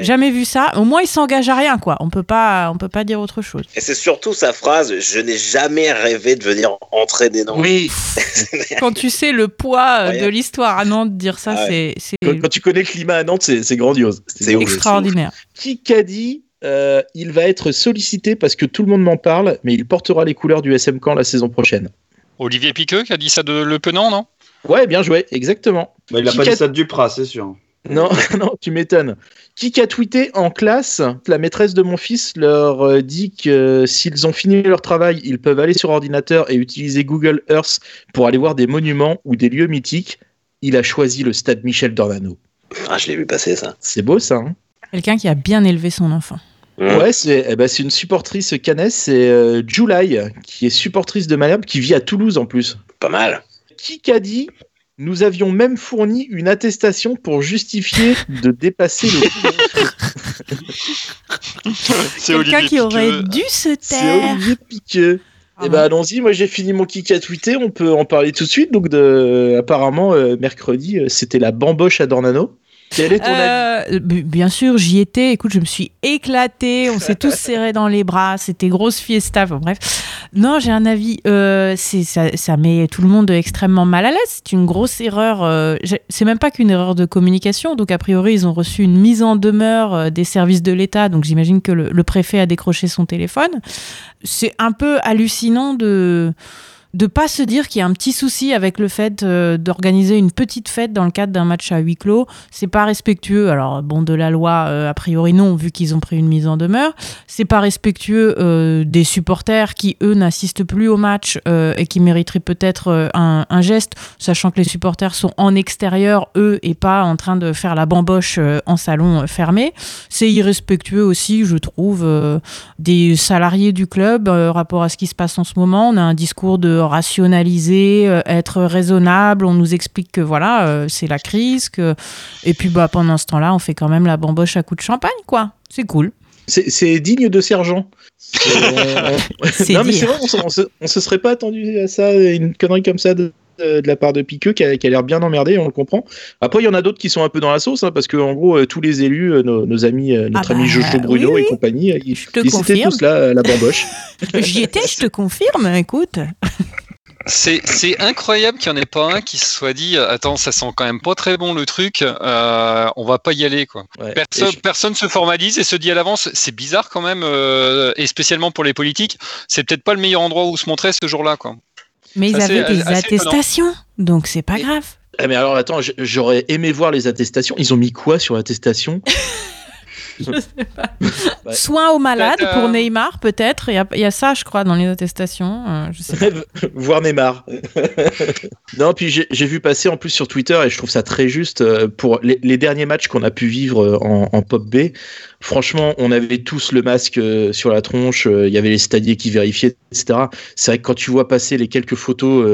Speaker 1: jamais vu ça. Au moins, il s'engage à rien, quoi. On peut pas, on peut pas dire autre chose.
Speaker 8: Et c'est surtout sa phrase Je n'ai jamais rêvé de venir entraîner Nantes.
Speaker 2: Oui.
Speaker 1: Quand tu sais le poids euh, de l'histoire à Nantes, dire ça,
Speaker 2: Ah
Speaker 1: c'est c'est
Speaker 2: Quand, quand tu connais le climat à Nantes, c'est grandiose.
Speaker 8: C'est
Speaker 1: extraordinaire.
Speaker 2: Qui qu'a dit euh, il va être sollicité parce que tout le monde m'en parle, mais il portera les couleurs du SM Camp la saison prochaine.
Speaker 12: Olivier Piqueux qui a dit ça de Le Penant, non?
Speaker 2: Ouais, bien joué, exactement.
Speaker 10: Bah, il a pas dit ça de Duprat, c'est sûr.
Speaker 2: Non, non, tu m'étonnes. Qui a tweeté en classe La maîtresse de mon fils leur euh, dit que euh, s'ils ont fini leur travail, ils peuvent aller sur ordinateur et utiliser Google Earth pour aller voir des monuments ou des lieux mythiques. Il a choisi le stade Michel Dornano.
Speaker 8: Ah, je l'ai vu passer ça.
Speaker 2: C'est beau ça. hein
Speaker 1: Quelqu'un qui a bien élevé son enfant.
Speaker 2: Ouais, c'est eh ben, c'est une supportrice canaise, c'est euh, July, qui est supportrice de Malherbe, qui vit à Toulouse en plus.
Speaker 8: Pas mal.
Speaker 2: Qui a dit Nous avions même fourni une attestation pour justifier de dépasser le.
Speaker 12: C'est
Speaker 1: Quelqu'un qui aurait
Speaker 12: Piqueux.
Speaker 1: dû se
Speaker 2: C'est
Speaker 1: taire.
Speaker 2: Olivier Piqueux. Eh ben allons-y, moi j'ai fini mon kick à tweeter, on peut en parler tout de suite. Donc de... apparemment euh, mercredi euh, c'était la bamboche à Dornano. Quel est ton avis
Speaker 1: Euh, bien sûr, j'y étais. Écoute, je me suis éclatée. On s'est tous serrés dans les bras. C'était grosse fiesta. Enfin, bref. Non, j'ai un avis. Euh, ça, ça met tout le monde extrêmement mal à l'aise. C'est une grosse erreur. euh, c'est même pas qu'une erreur de communication. Donc, a priori, ils ont reçu une mise en demeure euh, des services de l'État. Donc, j'imagine que le, le préfet a décroché son téléphone. C'est un peu hallucinant de de pas se dire qu'il y a un petit souci avec le fait euh, d'organiser une petite fête dans le cadre d'un match à huis clos. C'est pas respectueux. Alors bon, de la loi, euh, a priori non, vu qu'ils ont pris une mise en demeure. C'est pas respectueux euh, des supporters qui eux n'assistent plus au match et qui mériteraient peut-être un, un geste, sachant que les supporters sont en extérieur eux et pas en train de faire la bamboche en salon fermé. C'est irrespectueux aussi, je trouve, des salariés du club rapport à ce qui se passe en ce moment. On a un discours de rationaliser, euh, être raisonnable. On nous explique que voilà, euh, c'est la crise, que et puis bah pendant ce temps-là, on fait quand même la bamboche à coups de champagne, quoi. C'est cool.
Speaker 2: C'est digne de sergent. Euh, non mais c'est vrai, on se, on se- on se serait pas attendu à ça, une connerie comme ça de, de la part de Piqueux qui a, qui a l'air bien emmerdé, on le comprend. Après il y en a d'autres qui sont un peu dans la sauce, hein, parce que en gros euh, tous les élus, euh, nos, nos amis, euh, notre
Speaker 1: Ah
Speaker 2: ami
Speaker 1: bah,
Speaker 2: Jojo Bruno
Speaker 1: oui,
Speaker 2: et compagnie, ils, ils étaient tous là à la bamboche.
Speaker 1: J'y étais, je te confirme. Écoute.
Speaker 12: C'est c'est incroyable qu'il n'y en ait pas un qui se soit dit Attends, ça sent quand même pas très bon le truc, euh, on va pas y aller. quoi. Personne,
Speaker 2: je-
Speaker 12: personne se formalise et se dit à l'avance C'est bizarre quand même, euh, et spécialement pour les politiques, c'est peut-être pas le meilleur endroit où se montrer ce jour-là. quoi.
Speaker 1: Mais ils
Speaker 12: Assez-
Speaker 1: avaient des
Speaker 12: étonnant.
Speaker 1: attestations, donc c'est pas grave.
Speaker 2: Ah, mais alors attends, j'aurais aimé voir les attestations. Ils ont mis quoi sur l'attestation? Ouais.
Speaker 1: Soins aux malades pour
Speaker 12: euh,
Speaker 1: Neymar, peut-être. Il y a, il y a ça, je crois, dans les attestations. euh, je sais pas.
Speaker 2: voir Neymar. non, puis j'ai vu passer en plus sur Twitter et je trouve ça très juste euh, pour les, les derniers matchs qu'on a pu vivre en, en Pop B. Franchement, on avait tous le masque sur la tronche, il y avait les stadiers qui vérifiaient, etc. C'est vrai que quand tu vois passer les quelques photos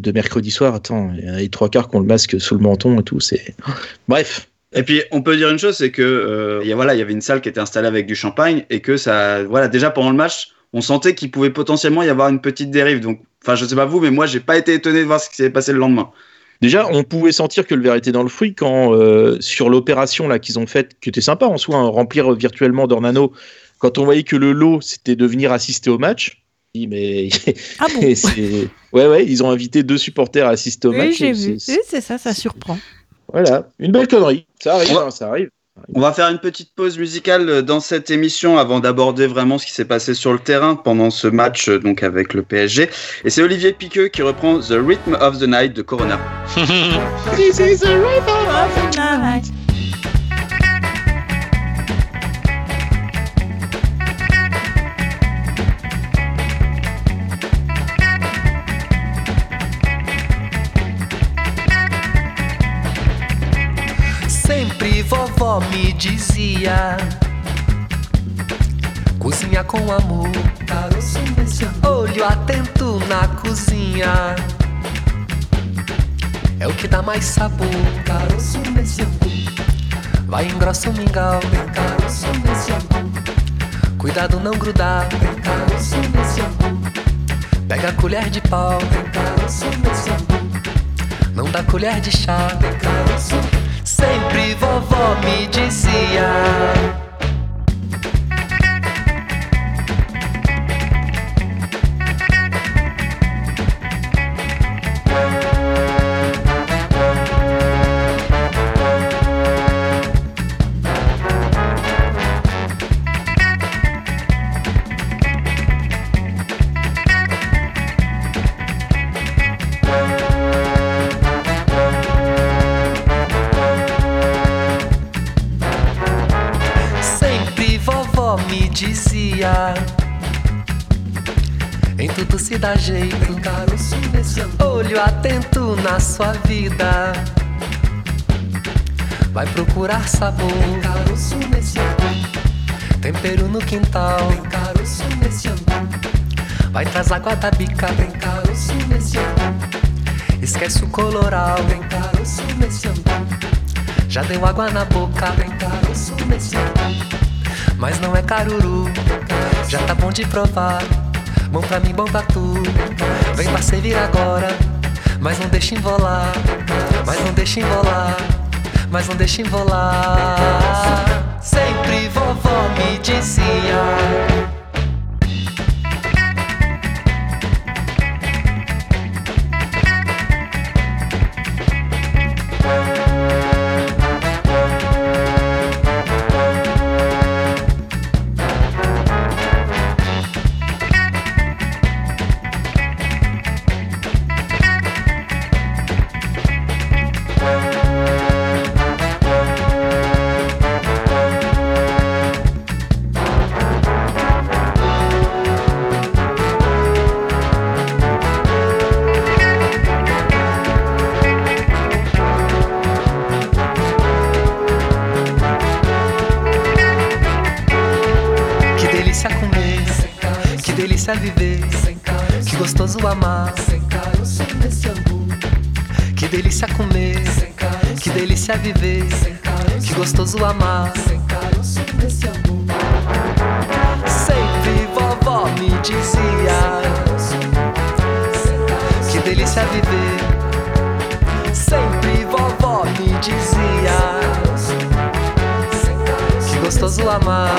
Speaker 2: de mercredi soir, attends, il y a les trois quarts qui ont le masque sous le menton et tout, c'est. Bref.
Speaker 10: Et puis, on peut dire une chose, c'est que euh, il y a- voilà, il y avait une salle qui était installée avec du champagne et que ça, voilà, déjà pendant le match, on sentait qu'il pouvait potentiellement y avoir une petite dérive. Donc, enfin, je sais pas vous, mais moi, j'ai pas été étonné de voir ce qui s'est passé le lendemain.
Speaker 2: Déjà, on pouvait sentir que le verre était dans le fruit quand, euh, sur l'opération là qu'ils ont faite, qui était sympa en soi, hein, remplir virtuellement Dornano quand on voyait que le lot, c'était de venir assister au match, je dis, mais.
Speaker 1: Ah bon?
Speaker 2: ouais, ouais, ils ont invité deux supporters à assister au
Speaker 1: Oui,
Speaker 2: match.
Speaker 1: j'ai
Speaker 2: et
Speaker 1: vu.
Speaker 2: c'est-
Speaker 1: Oui, c'est ça, ça surprend.
Speaker 2: Voilà, une belle connerie. Ça arrive,
Speaker 10: Ouais.
Speaker 2: hein, ça arrive.
Speaker 10: On va faire une petite pause musicale dans cette émission avant d'aborder vraiment ce qui s'est passé sur le terrain pendant ce match euh, donc avec le PSG. Et c'est Olivier Piqueux qui reprend The Rhythm of the Night de Corona.
Speaker 1: This is the rhythm of the night.
Speaker 13: Me dizia Cozinha com amor. Olho atento na cozinha. É o que dá mais sabor. Vai engrossa o mingau. Cuidado não grudar. Pega a colher de pau. Não dá colher de chá Sempre vovó me dizia me dizia. Em tudo se dá jeito, olho atento na sua vida. Vai procurar sabor, Tempero no quintal, Vai trazer água da bica, Esquece o coloral, Já deu água na boca, mas não é caruru. Já tá bom de provar. Bom pra mim, bom pra tu. Vem pra servir agora. Mas não deixa embolar Mas não deixa embolar Mas não deixa embolar Sempre vovó me dizia viver, que gostoso amar. Sempre vovó me dizia que delícia viver. Sempre vovó me dizia que gostoso amar.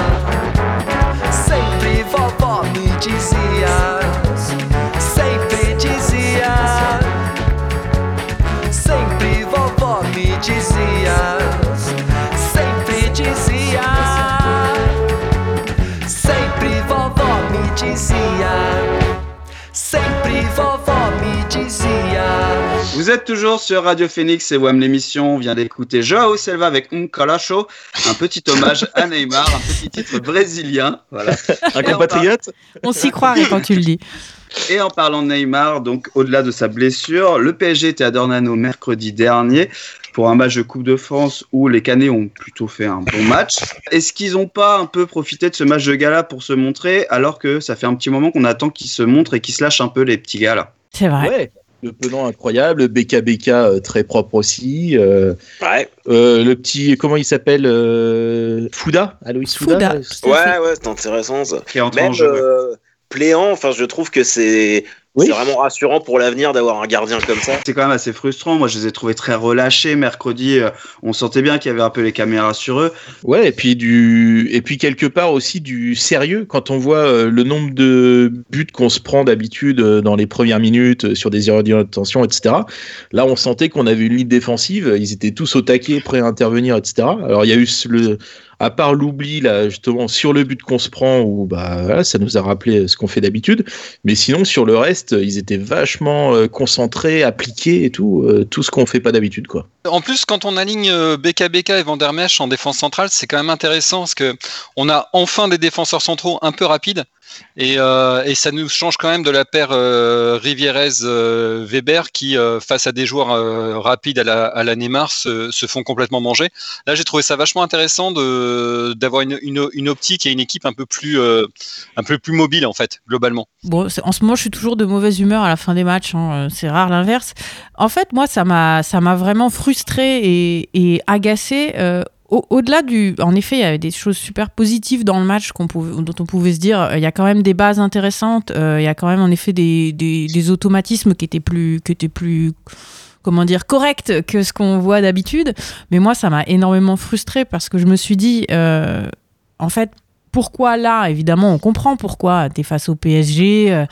Speaker 13: Sempre vovó me dizia, GC.
Speaker 10: Vous êtes toujours sur Radio Phoenix et WAM l'émission. On vient d'écouter Joao Selva avec Un Calacho, un petit hommage à Neymar, un petit titre brésilien. Voilà.
Speaker 2: Un compatriote
Speaker 1: On s'y croirait quand tu le dis.
Speaker 10: Et en parlant de Neymar, donc au-delà de sa blessure, le PSG était à Dornano mercredi dernier pour un match de Coupe de France où les Canets ont plutôt fait un bon match. Est-ce qu'ils n'ont pas un peu profité de ce match de gala pour se montrer alors que ça fait un petit moment qu'on attend qu'ils se montrent et qu'ils se lâchent un peu les petits gars là?
Speaker 1: C'est vrai.
Speaker 2: Ouais. Le penant incroyable, BKBK euh, très propre aussi. euh,
Speaker 8: Ouais.
Speaker 2: euh, le petit, comment il s'appelle euh, Fouda Aloïs Fouda,
Speaker 1: Fouda.
Speaker 8: Ouais, ouais, c'est intéressant ça.
Speaker 10: qui est en
Speaker 8: Même
Speaker 10: jeu ouais.
Speaker 8: euh, Pléant, enfin, je trouve que c'est c'est vraiment rassurant pour l'avenir d'avoir un gardien comme ça.
Speaker 10: C'est quand même assez frustrant. Moi, je les ai trouvés très relâchés. Mercredi, euh, on sentait bien qu'il y avait un peu les caméras sur eux.
Speaker 2: Ouais, et puis du et puis quelque part aussi du sérieux quand on voit euh, le nombre de buts qu'on se prend d'habitude euh, dans les premières minutes sur des erreurs d'inattention, etc. Là, on sentait qu'on avait une ligne défensive. Ils étaient tous au taquet, prêts à intervenir, etc. Alors il y a eu ce- le à part l'oubli là justement sur le but qu'on se prend où bah ça nous a rappelé ce qu'on fait d'habitude. Mais sinon sur le reste ils étaient vachement euh, concentrés appliqués et tout euh, tout ce qu'on fait pas d'habitude quoi.
Speaker 12: En plus, quand on aligne euh, BKBK et Vandermesh en défense centrale, c'est quand même intéressant parce que on a enfin des défenseurs centraux un peu rapides et, euh, et ça nous change quand même de la paire euh, Rivierez-Weber qui, euh, face à des joueurs rapides à la, à Neymar, se, font complètement manger. Là, j'ai trouvé ça vachement intéressant d'avoir une, optique et une équipe un peu plus un peu plus mobile en fait, globalement.
Speaker 1: Bon, en ce moment, je suis toujours de mauvaise humeur à la fin des matchs. hein, C'est rare l'inverse. En fait, moi, ça m'a, vraiment frustré et, et agacé. Au- Au-delà du, en effet, il y avait des choses super positives dans le match pouvait, dont on pouvait se dire, euh, il y a quand même des bases intéressantes, euh, il y a quand même en effet des, des, automatismes qui étaient plus, qui étaient plus, comment dire, corrects que ce qu'on voit d'habitude. Mais moi, ça m'a énormément frustré parce que je me suis dit, euh, en fait, pourquoi là? Évidemment, on comprend pourquoi. Tu es face au PSG.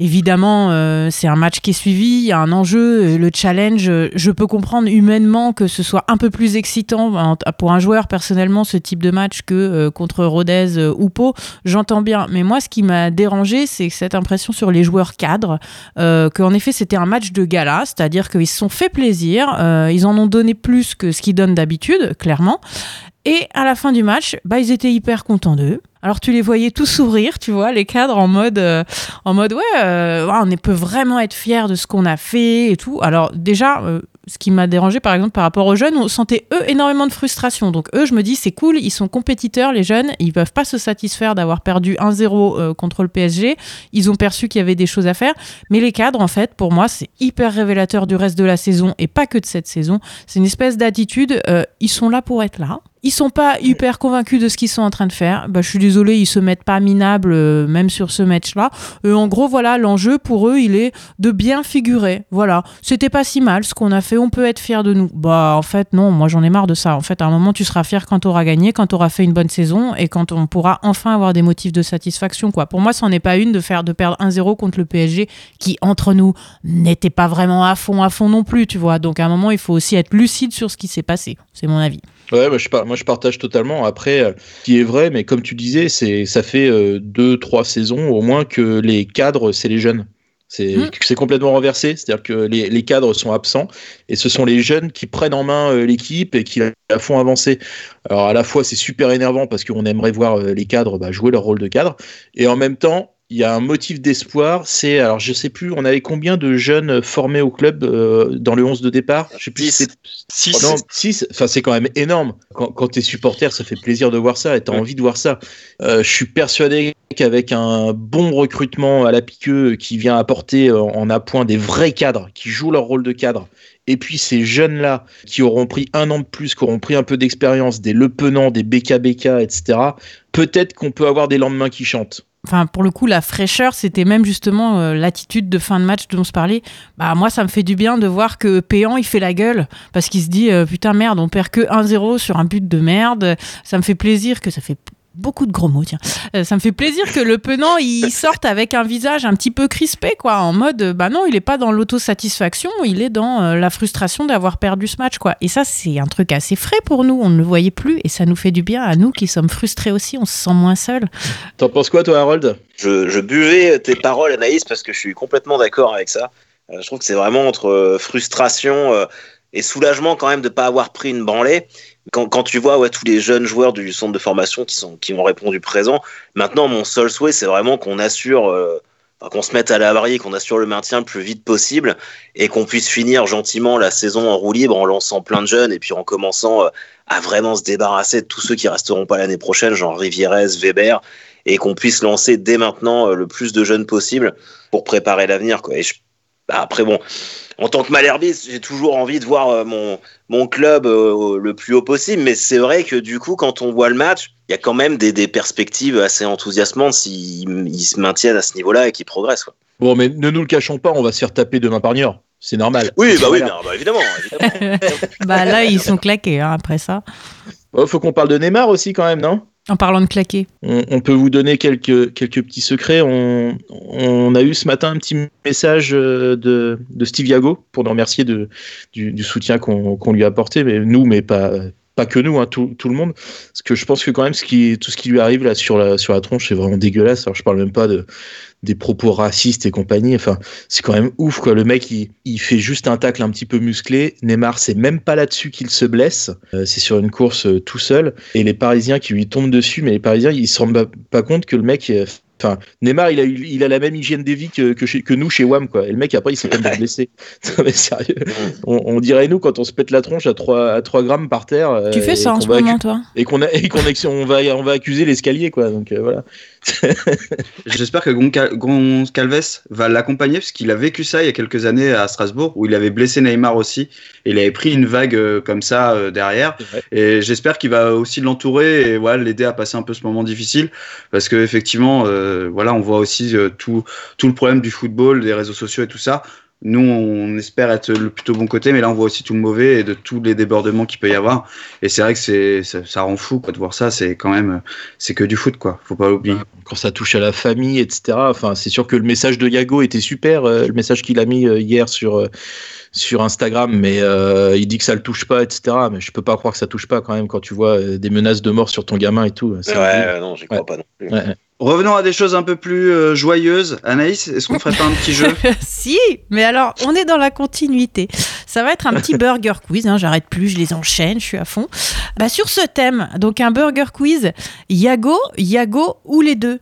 Speaker 1: Évidemment, euh, c'est un match qui est suivi. Il y a un enjeu. euh, Le challenge, euh, je peux comprendre humainement que ce soit un peu plus excitant pour un joueur, personnellement, ce type de match que euh, contre Rodez ou Pau. J'entends bien. Mais moi, ce qui m'a dérangé, c'est cette impression sur les joueurs cadres qu'en effet, c'était un match de gala. C'est-à-dire qu'ils se sont fait plaisir. ils en ont donné plus que ce qu'ils donnent d'habitude, clairement. Et à la fin du match, bah, ils étaient hyper contents d'eux. Alors tu les voyais tous sourire, tu vois, les cadres en mode, euh, en mode ouais, euh, ouais, on peut vraiment être fiers de ce qu'on a fait et tout. Alors déjà, euh, ce qui m'a dérangé par exemple par rapport aux jeunes, on sentait eux énormément de frustration. Donc eux, je me dis c'est cool, ils sont compétiteurs les jeunes, ils peuvent pas se satisfaire d'avoir perdu 1-0 euh, contre le PSG. Ils ont perçu qu'il y avait des choses à faire, mais les cadres en fait, pour moi, c'est hyper révélateur du reste de la saison et pas que de cette saison. C'est une espèce d'attitude, ils sont là pour être là. Ils sont pas hyper convaincus de ce qu'ils sont en train de faire. Bah, je suis désolée, ils se mettent pas minables euh, même sur ce match-là. Euh, en gros, voilà, l'enjeu pour eux, il est de bien figurer. Voilà, c'était pas si mal ce qu'on a fait. On peut être fier de nous. Bah, en fait, non. Moi, j'en ai marre de ça. En fait, à un moment, tu seras fier quand tu auras gagné, quand tu auras fait une bonne saison et quand on pourra enfin avoir des motifs de satisfaction. Quoi. Pour moi, c'en est pas une de faire de perdre 1-0 contre le PSG, qui entre nous n'était pas vraiment à fond, à fond non plus. Tu vois. Donc, à un moment, il faut aussi être lucide sur ce qui s'est passé. C'est mon avis.
Speaker 2: Ouais, bah, je, par- moi je partage totalement. Après, euh, ce qui est vrai, mais comme tu disais, c'est ça fait euh, deux, trois saisons au moins que les cadres, c'est les jeunes. C'est
Speaker 1: Mm.
Speaker 2: c'est complètement renversé, c'est-à-dire que les, les cadres sont absents et ce sont les jeunes qui prennent en main euh, l'équipe et qui la, la font avancer. Alors à la fois c'est super énervant parce qu'on aimerait voir euh, les cadres bah, jouer leur rôle de cadre et en même temps il y a un motif d'espoir. C'est alors je sais plus, on avait combien de jeunes formés au club euh, dans le 11 de départ? Je sais plus. si c'est-
Speaker 12: Six.
Speaker 2: non, six, enfin c'est quand même énorme. Quand, quand t'es supporter, ça fait plaisir de voir ça et t'as envie de voir ça. Euh, je suis persuadé qu'avec un bon recrutement à la piqueux qui vient apporter euh, en appoint des vrais cadres qui jouent leur rôle de cadre, et puis ces jeunes-là qui auront pris un an de plus, qui auront pris un peu d'expérience, des Le Penant, des BKBK, etc., peut-être qu'on peut avoir des lendemains qui chantent.
Speaker 1: Enfin, pour le coup, la fraîcheur, c'était même justement euh, l'attitude de fin de match dont on se parlait. Bah, moi, ça me fait du bien de voir que Péan, il fait la gueule parce qu'il se dit euh, putain, merde, on perd que 1-0 sur un but de merde. Ça me fait plaisir que ça fait beaucoup de gros mots, tiens. Euh, ça me fait plaisir que le penant, il sorte avec un visage un petit peu crispé, quoi, en mode, bah non, il est pas dans l'autosatisfaction, il est dans euh, la frustration d'avoir perdu ce match, quoi. Et ça, c'est un truc assez frais pour nous, on ne le voyait plus, et ça nous fait du bien à nous qui sommes frustrés aussi, on se sent moins seul.
Speaker 2: T'en penses quoi, toi, Harold?
Speaker 8: Je, je buvais tes paroles, Anaïs, parce que je suis complètement d'accord avec ça. Euh, je trouve que c'est vraiment entre euh, frustration euh, et soulagement quand même de ne pas avoir pris une branlée. Quand, quand tu vois ouais, tous les jeunes joueurs du centre de formation qui, sont, qui ont répondu présent, maintenant mon seul souhait c'est vraiment qu'on assure, euh, qu'on se mette à l'abri, qu'on assure le maintien le plus vite possible et qu'on puisse finir gentiment la saison en roue libre en lançant plein de jeunes et puis en commençant euh, à vraiment se débarrasser de tous ceux qui resteront pas l'année prochaine, genre Rivierez, Weber, et qu'on puisse lancer dès maintenant euh, le plus de jeunes possible pour préparer l'avenir. Et je- bah, après, bon, en tant que Malherbiste, j'ai toujours envie de voir euh, mon, mon club euh, le plus haut possible, mais c'est vrai que du coup, quand on voit le match, il y a quand même des, des perspectives assez enthousiasmantes s'ils ils se maintiennent à ce niveau-là et qu'ils progressent. quoi.
Speaker 2: Bon, mais ne nous le cachons pas, on va se faire taper demain par Niort. C'est normal.
Speaker 8: Oui, bah oui, bah, bah, évidemment. évidemment.
Speaker 1: bah là, ils sont claqués hein, après ça.
Speaker 2: Oh, faut qu'on parle de Neymar aussi quand même, non?
Speaker 1: En parlant de claquer.
Speaker 2: on, peut vous donner quelques, quelques petits secrets. On, a eu ce matin un petit message euh, de, de Steve Yago pour nous remercier du, du soutien qu'on qu'on lui a apporté, mais nous, mais pas, pas que nous, hein, tout, tout le monde. Parce que je pense que quand même, ce qui, tout ce qui lui arrive là sur la, sur la tronche, c'est vraiment dégueulasse. Alors, je parle même pas de, des propos racistes et compagnie. Enfin, c'est quand même ouf, quoi. Le mec, il, il fait juste un tacle un petit peu musclé. Neymar, c'est même pas là-dessus qu'il se blesse. Euh, c'est sur une course euh, tout seul. Et les Parisiens qui lui tombent dessus, mais les Parisiens, ils se rendent pas, compte que le mec. Enfin, Neymar, il a, eu- il a la même hygiène de vie que, que, chez- que nous chez WAM, quoi. Et le mec, après, il s'est quand même blessé. Non, mais sérieux. On, on dirait, nous, quand on se pète la tronche à 3, à 3 grammes par terre. euh,
Speaker 1: Tu fais ça en ce moment, toi
Speaker 2: Et qu'on a, et qu'on a- on va, on va accuser l'escalier, quoi. Donc, euh, voilà.
Speaker 10: J'espère que Gonca- Goncalves va l'accompagner parce qu'il a vécu ça il y a quelques années à Strasbourg où il avait blessé Neymar aussi et il avait pris une vague euh, comme ça euh, derrière et j'espère qu'il va aussi l'entourer et voilà l'aider à passer un peu ce moment difficile parce que effectivement euh, voilà on voit aussi euh, tout tout le problème du football des réseaux sociaux et tout ça nous, on espère être le plutôt bon côté, mais là, on voit aussi tout le mauvais et de tous les débordements qu'il peut y avoir. Et c'est vrai que c'est, ça, ça rend fou, quoi, de voir ça. C'est quand même, c'est que du foot, quoi. Faut pas l'oublier.
Speaker 2: quand ça touche à la famille, etc. Enfin, c'est sûr que le message de Yago était super, euh, le message qu'il a mis euh, hier sur euh, sur Instagram, mais euh, il dit que ça le touche pas, etc. Mais je peux pas croire que ça touche pas quand même quand tu vois euh, des menaces de mort sur ton gamin et tout.
Speaker 8: Ouais, non, j'y crois pas non plus.
Speaker 2: Ouais.
Speaker 10: Revenons à des choses un peu plus euh, joyeuses. Anaïs, est-ce qu'on ferait pas un petit jeu
Speaker 1: si, mais alors on est dans la continuité. Ça va être un petit burger quiz. hein, J'arrête plus, je les enchaîne, je suis à fond. Bah, sur ce thème, donc un burger quiz. Yago, Yago ou les deux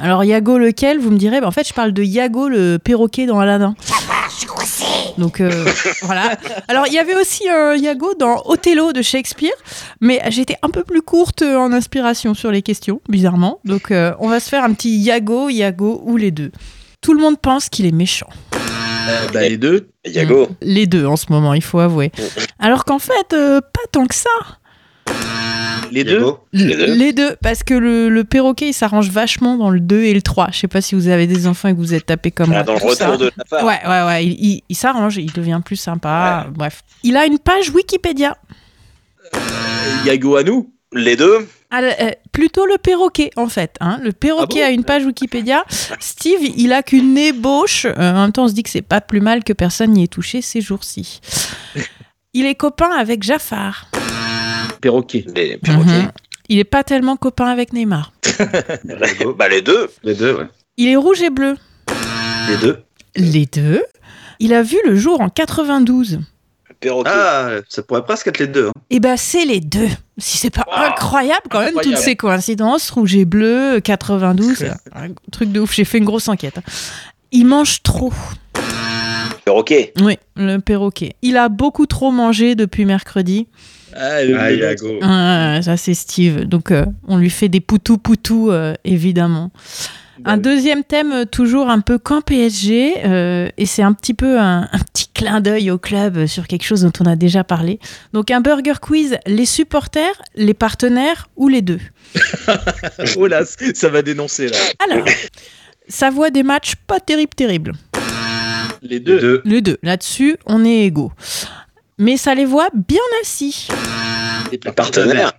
Speaker 1: Alors Yago lequel Vous me direz. Bah, en fait, je parle de Yago le perroquet dans Aladdin. Donc euh, voilà. Alors il y avait aussi un Yago dans Othello de Shakespeare, mais j'étais un peu plus courte en inspiration sur les questions, bizarrement. Donc euh, on va se faire un petit Yago, Yago ou les deux. Tout le monde pense qu'il est méchant.
Speaker 2: Euh, bah, les deux.
Speaker 8: Yago.
Speaker 1: Les deux en ce moment, il faut avouer. Alors qu'en fait, euh, pas tant que ça.
Speaker 2: Les deux.
Speaker 8: Les deux.
Speaker 1: Les deux, parce que le, le perroquet, il s'arrange vachement dans le 2 et le 3. Je sais pas si vous avez des enfants et que vous êtes tapés comme.
Speaker 8: Ah, dans le
Speaker 1: Tout ça.
Speaker 8: retour de la part.
Speaker 1: Ouais, ouais, ouais. Il, il- il s'arrange, il devient plus sympa. Bref. Il a une page Wikipédia.
Speaker 2: Yago à nous.
Speaker 8: Les deux.
Speaker 1: Ah, euh, plutôt le perroquet, en fait. hein. Le perroquet
Speaker 2: Ah bon
Speaker 1: a une page Wikipédia. Steve, il a qu'une ébauche. Euh, en même temps, on se dit que c'est pas plus mal que personne n'y ait touché ces jours-ci. Il est copain avec Jafar.
Speaker 2: Perroquet.
Speaker 8: Les perroquets.
Speaker 1: Mhm. Il est pas tellement copain avec Neymar.
Speaker 8: bah, les deux.
Speaker 10: Les deux, ouais.
Speaker 1: Il est rouge et bleu.
Speaker 10: Les deux.
Speaker 1: Les deux. Il a vu le jour en 92.
Speaker 8: Perroquet.
Speaker 10: Ah, ça pourrait presque être les deux. hein.
Speaker 1: Eh ben, c'est les deux. Si c'est pas incroyable quand même,
Speaker 2: Incroyable.
Speaker 1: toutes ces coïncidences, rouge et bleu, 92, un truc de ouf. J'ai fait une grosse enquête. Il mange trop.
Speaker 8: Perroquet.
Speaker 1: Oui, le perroquet. Il a beaucoup trop mangé depuis mercredi.
Speaker 2: Ah, le-
Speaker 10: Ah, Yago.
Speaker 1: Ah, ça, c'est Steve. Donc, euh, on lui fait des poutous-poutous, euh, évidemment. Un deuxième thème, euh, toujours un peu camp PSG, euh, et c'est un petit peu un, un petit clin d'œil au club sur quelque chose dont on a déjà parlé. Donc, un burger quiz les supporters, les partenaires ou les deux?
Speaker 2: Oh là, ça va dénoncer là.
Speaker 1: Alors, ça voit des matchs pas terribles, terribles.
Speaker 2: Les deux.
Speaker 10: Les deux.
Speaker 1: Les deux. Là-dessus, on est égaux. Mais ça les voit bien assis.
Speaker 2: Les
Speaker 8: partenaires.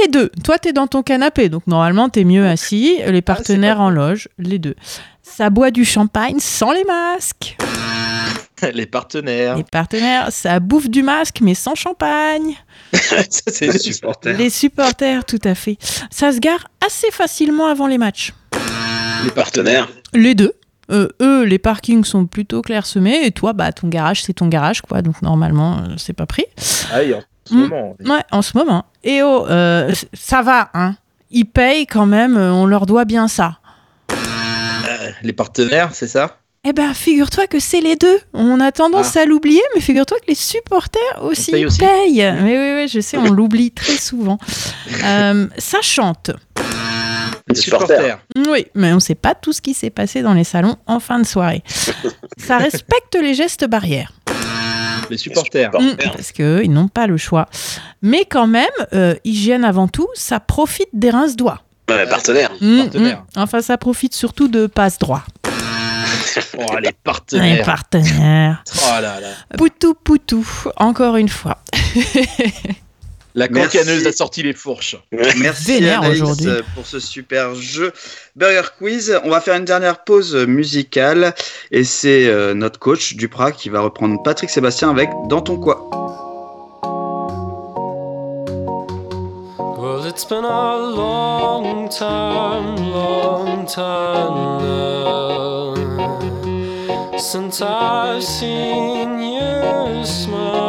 Speaker 1: Les deux. Toi, t'es dans ton canapé, donc normalement, t'es mieux assis. Les partenaires
Speaker 2: pas
Speaker 1: en loge, les deux. Ça boit du champagne sans les masques.
Speaker 2: Les partenaires.
Speaker 1: Les partenaires, ça bouffe du masque, mais sans champagne.
Speaker 2: Ça, c'est
Speaker 10: Les
Speaker 2: les
Speaker 10: supporters.
Speaker 1: Les supporters, tout à fait. Ça se gare assez facilement avant les matchs.
Speaker 2: Les
Speaker 8: Partenaires.
Speaker 1: Les deux. Euh, eux, les parkings sont plutôt clairsemés, et toi, bah, ton garage, c'est ton garage, quoi. Donc normalement, euh, c'est pas pris.
Speaker 2: Ah, oui, en ce
Speaker 1: Mm.
Speaker 2: moment.
Speaker 1: Ouais, en ce moment. Et oh, euh, ça va, hein. Ils payent quand même, on leur doit bien ça.
Speaker 2: Euh, les partenaires, c'est ça?
Speaker 1: Eh ben, figure-toi que c'est les deux. On a tendance à l'oublier, mais figure-toi que les supporters aussi
Speaker 2: paye aussi.
Speaker 1: payent. Mais oui, oui, je sais, on l'oublie très souvent. Euh, ça chante.
Speaker 2: Les supporters.
Speaker 1: Oui, mais on ne sait pas tout ce qui s'est passé dans les salons en fin de soirée. ça respecte les gestes barrières.
Speaker 2: Les supporters.
Speaker 1: Mm, parce qu'eux, ils n'ont pas le choix. Mais quand même, euh, hygiène avant tout, ça profite des rince-doigts.
Speaker 8: Ouais, partenaire.
Speaker 1: Hum,
Speaker 2: Partenaire.
Speaker 1: Enfin, ça profite surtout de passe droit.
Speaker 2: Oh, les
Speaker 1: Les
Speaker 2: partenaires.
Speaker 1: partenaires.
Speaker 2: Oh là là.
Speaker 1: Poutou, poutou, encore une fois.
Speaker 2: La
Speaker 10: Merci.
Speaker 2: cancaneuse a sorti les fourches.
Speaker 10: Merci euh, pour ce super jeu Burger Quiz. On va faire une dernière pause musicale et c'est euh, notre coach Duprat qui va reprendre Patrick Sébastien avec Dans ton quoi.
Speaker 14: Well, it's been a long time, long time now since I've seen you smile,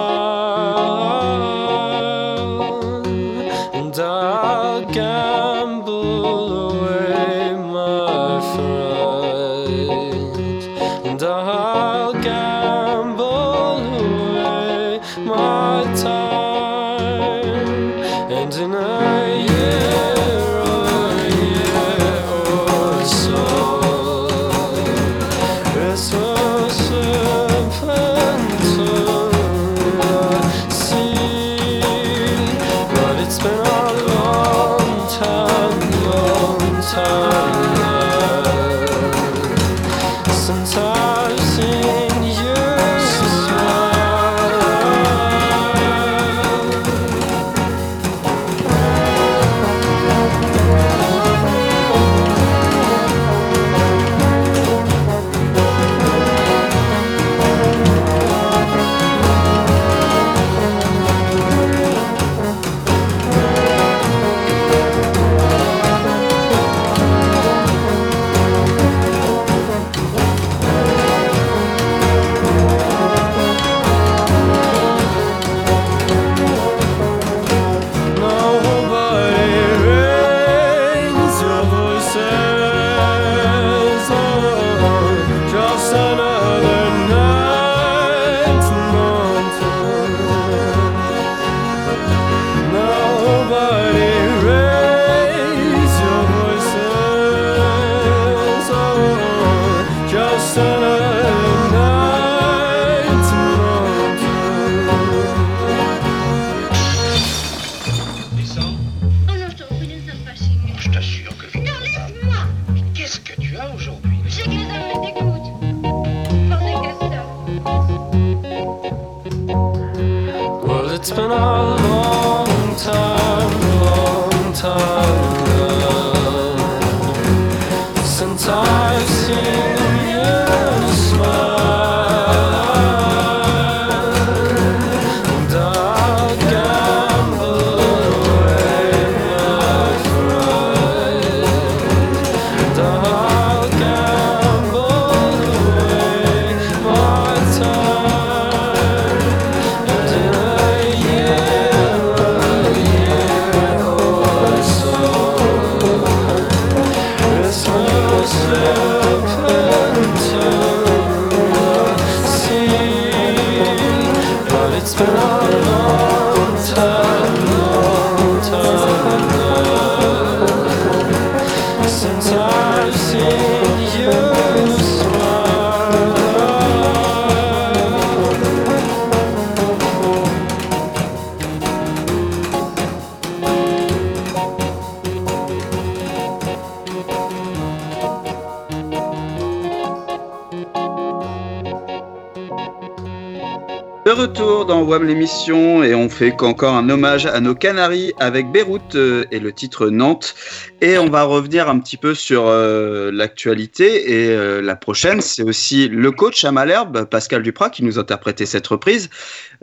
Speaker 10: et on fait encore un hommage à nos Canaries avec Beyrouth euh, et le titre Nantes. Et on va revenir un petit peu sur euh, l'actualité et euh, la prochaine, c'est aussi le coach à Malherbe, Pascal Duprat, qui nous a interprété cette reprise.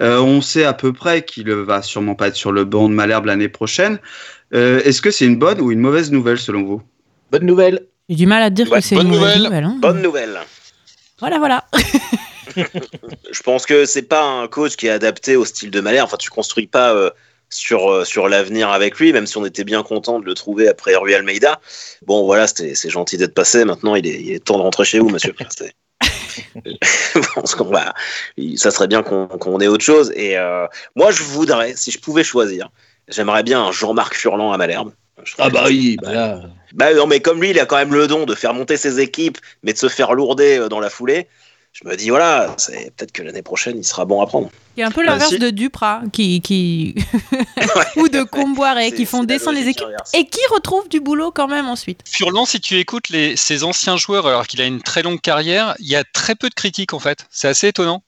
Speaker 10: Euh, on sait à peu près qu'il va sûrement pas être sur le banc de Malherbe l'année prochaine. Euh, Est-ce que c'est une bonne ou une mauvaise nouvelle selon vous?
Speaker 2: Bonne nouvelle.
Speaker 1: J'ai du mal à dire
Speaker 8: Ouais,
Speaker 1: que c'est une mauvaise
Speaker 8: nouvelle.
Speaker 1: nouvelle. hein.
Speaker 8: Bonne nouvelle.
Speaker 1: Voilà, voilà.
Speaker 8: Je pense que c'est pas un coach qui est adapté au style de Malherbe. Enfin, tu construis pas euh, sur, euh, sur l'avenir avec lui, même si on était bien content de le trouver après Rui Almeida. Bon, voilà, c'est gentil d'être passé. Maintenant, il est, il est temps de rentrer chez vous, monsieur. Je pense qu'on va. Ça serait bien qu'on ait autre chose. Et euh, moi, je voudrais, si je pouvais choisir, j'aimerais bien un Jean-Marc Furlan à Malherbe.
Speaker 2: Ah bah oui, bah là.
Speaker 8: Bah non, mais comme lui, il a quand même le don de faire monter ses équipes, mais de se faire lourder dans la foulée. Je me dis, voilà, c'est peut-être que l'année prochaine, il sera bon à prendre.
Speaker 1: Il y a un peu l'inverse
Speaker 8: si.
Speaker 1: de Duprat qui, qui... ou de Comboiré qui font descendre les équipes et qui retrouvent du boulot quand même ensuite.
Speaker 12: Furlan, si tu écoutes les, ses anciens joueurs, alors qu'il a une très longue carrière, il y a très peu de critiques en fait. C'est assez étonnant.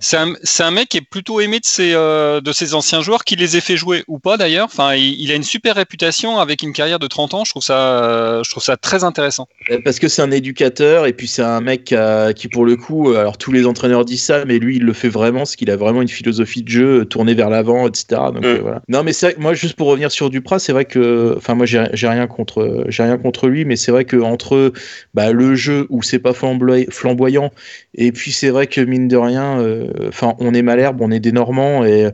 Speaker 12: C'est un, mec qui est plutôt aimé de ses, euh, de ses anciens joueurs, qui les ait fait jouer ou pas d'ailleurs. Enfin, il, il a une super réputation avec une carrière de 30 ans. Je trouve ça, euh, je trouve ça très intéressant.
Speaker 2: Euh, Parce que c'est un éducateur et puis c'est un mec euh, qui, pour le coup, alors tous les entraîneurs disent ça, mais lui il le fait vraiment, parce qu'il a vraiment une philosophie de jeu tournée vers l'avant, etc. Donc, euh, voilà. Non, mais moi, juste pour revenir sur Duprat, c'est vrai que, enfin, moi j'ai rien contre, j'ai rien contre lui, mais c'est vrai que entre bah, le jeu où c'est pas flamboy- flamboyant et puis c'est vrai que mine de rien, euh, enfin, on est Malherbe, on est des Normands et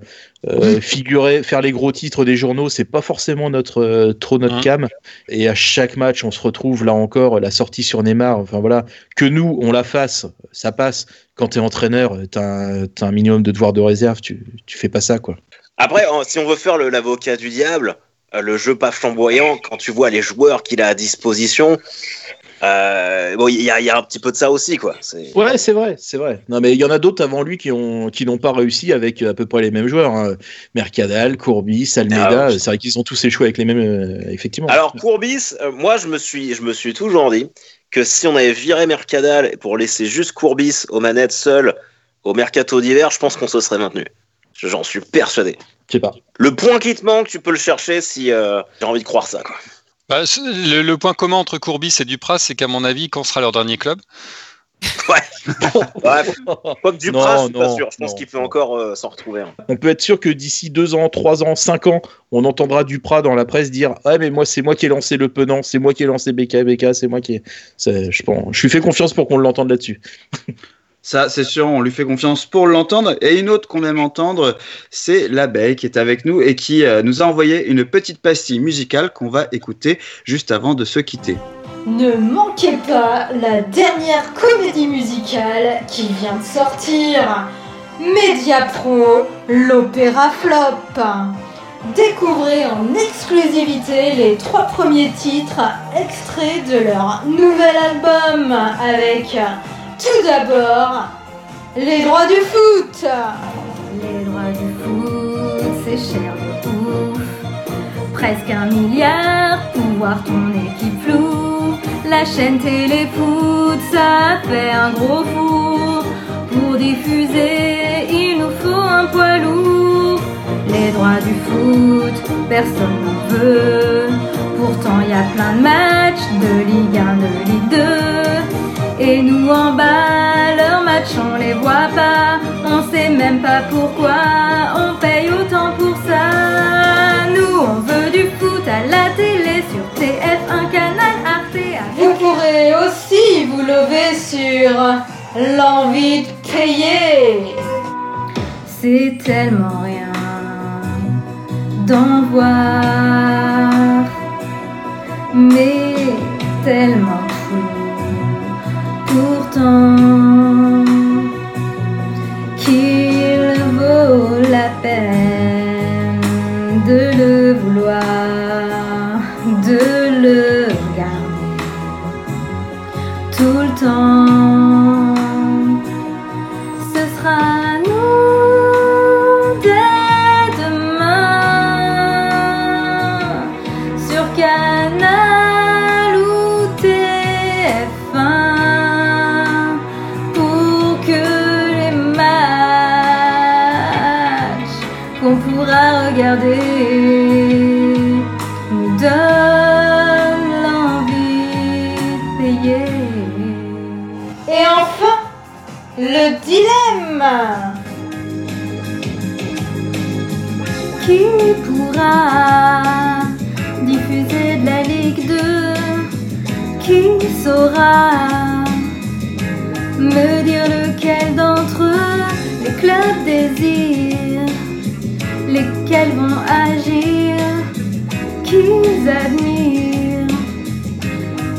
Speaker 2: euh, figurer, faire les gros titres des journaux, c'est pas forcément notre euh, trop notre cam. Et à chaque match, on se retrouve là encore la sortie sur Neymar. Enfin voilà, que nous on la fasse, ça passe. Quand t'es entraîneur, t'as un, t'as un minimum de devoirs de réserve. Tu, tu fais pas ça quoi.
Speaker 8: Après, si on veut faire l'avocat du diable, le jeu pas flamboyant, quand tu vois les joueurs qu'il a à disposition, euh, bon, il y, a- il y a un petit peu de ça aussi, quoi.
Speaker 2: Ouais, c'est vrai, c'est vrai. Non, mais il y en a d'autres avant lui qui ont qui n'ont pas réussi avec à peu près les mêmes joueurs. Hein. Mercadal, Courbis, Almeida.
Speaker 8: Ah ouais.
Speaker 2: C'est vrai qu'ils ont tous échoué avec les mêmes, euh, effectivement.
Speaker 8: Alors Courbis, euh, moi je me suis, je me suis toujours dit que si on avait viré Mercadal pour laisser juste Courbis aux manettes seul au mercato d'hiver, je pense qu'on se serait maintenu. J'en suis persuadé.
Speaker 2: Je sais pas.
Speaker 8: Le point qui te manque, tu peux le chercher si j'ai envie de croire ça. Quoi.
Speaker 12: Bah, le, le point commun entre Courbis et Duprat, c'est qu'à mon avis, quand sera leur dernier club
Speaker 8: Ouais. Quoique
Speaker 2: Non,
Speaker 8: je suis pas
Speaker 2: non,
Speaker 8: sûr. Je pense qu'il peut encore euh, s'en retrouver. hein.
Speaker 2: On peut être sûr que d'ici deux ans, trois ans, cinq ans, on entendra Duprat dans la presse dire Ah, mais moi, c'est moi qui ai lancé le penant, c'est moi qui ai lancé BKBK, c'est moi qui. ai- c'est- Je, pense, je lui fais confiance pour qu'on l'entende là-dessus.
Speaker 10: Ça, c'est sûr, on lui fait confiance pour l'entendre. Et une autre qu'on aime entendre, c'est l'abeille qui est avec nous et qui euh, nous a envoyé une petite pastille musicale qu'on va écouter juste avant de se quitter.
Speaker 15: Ne manquez pas la dernière comédie musicale qui vient de sortir. Media Pro, l'opéra flop. Découvrez en exclusivité les trois premiers titres extraits de leur nouvel album avec tout d'abord les droits du foot.
Speaker 16: Les droits du foot, c'est cher de ouf. Presque un milliard pour voir ton équipe floue. La chaîne Téléfoot, ça fait un gros four. Pour diffuser, il nous faut un poids lourd. Les droits du foot, personne n'en veut. Pourtant, y a plein de matchs de Ligue 1, de Ligue 2. Et nous en bas, leurs matchs on les voit pas, on sait même pas pourquoi on paye autant pour ça. Nous on veut du foot à la télé sur TF1 Canal Arte.
Speaker 15: Vous pourrez aussi vous lever sur l'envie de payer.
Speaker 16: C'est tellement rien d'en voir, mais tellement pourtant qu'il vaut la peine de le vouloir, de le regarder tout le temps.
Speaker 15: Dilemme.
Speaker 16: Qui pourra diffuser de la Ligue 2 Qui saura me dire lequel d'entre eux les clubs désirent Lesquels vont agir? Qu'ils admirent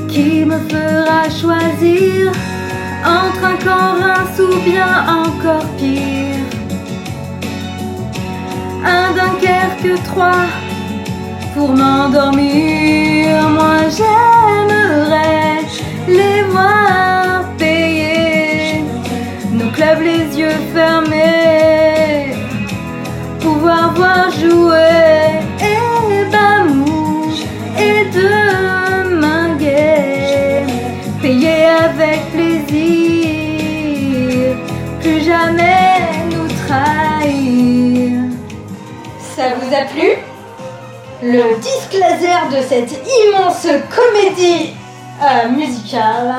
Speaker 16: Qui me fera choisir? Entre un camp Reims ou bien encore pire un Dunkerque 3 pour m'endormir.
Speaker 15: Le disque laser de cette immense comédie euh, musicale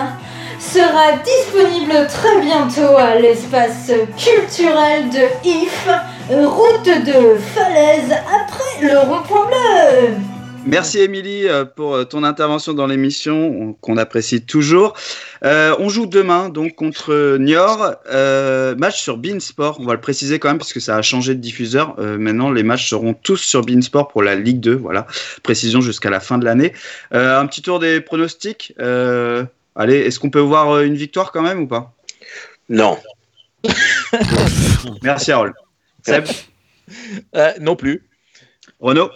Speaker 15: sera disponible très bientôt à l'espace culturel de If, route de Falaise après le rond-point bleu.
Speaker 10: Merci Émilie euh, pour euh, ton intervention dans l'émission on- qu'on apprécie toujours. Euh, on joue demain donc contre Niort, euh, match sur Beansport. On va le préciser quand même parce que ça a changé de diffuseur. Euh, maintenant les matchs seront tous sur Beansport pour la Ligue 2. Voilà, précision jusqu'à la fin de l'année. Euh, un petit tour des pronostics. Euh, allez, est-ce qu'on peut voir une victoire quand même ou pas?
Speaker 8: Non.
Speaker 10: Merci Harold. Seb?
Speaker 2: Euh, non plus.
Speaker 10: Renaud?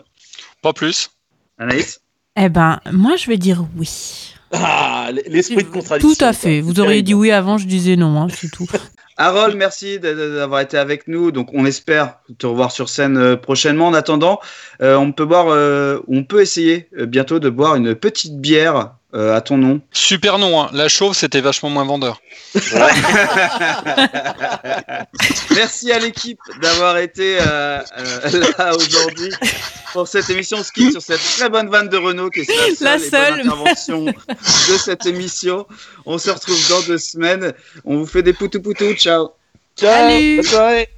Speaker 12: Pas plus.
Speaker 10: Anaïs
Speaker 1: Eh ben, moi, je vais dire oui.
Speaker 2: Ah, l'esprit de contradiction.
Speaker 1: Tout à fait. Vous auriez dit oui avant, je disais non, hein, c'est tout.
Speaker 10: Harold, merci d'avoir été avec nous. Donc, on espère te revoir sur scène euh, prochainement. En attendant, euh, on peut boire, euh, on peut essayer euh, bientôt de boire une petite bière euh, à ton nom.
Speaker 12: Super nom, hein. la chauve c'était vachement moins vendeur.
Speaker 10: Merci à l'équipe d'avoir été euh, euh, là aujourd'hui pour cette émission. Quitte sur cette très bonne vanne de Renault qui est la seule,
Speaker 1: La
Speaker 10: et bonne
Speaker 1: seule.
Speaker 10: intervention de cette émission. On se retrouve dans deux semaines. On vous fait des poutou poutou. Ciao.
Speaker 2: Ciao.
Speaker 1: Salut.
Speaker 2: Bonne soirée.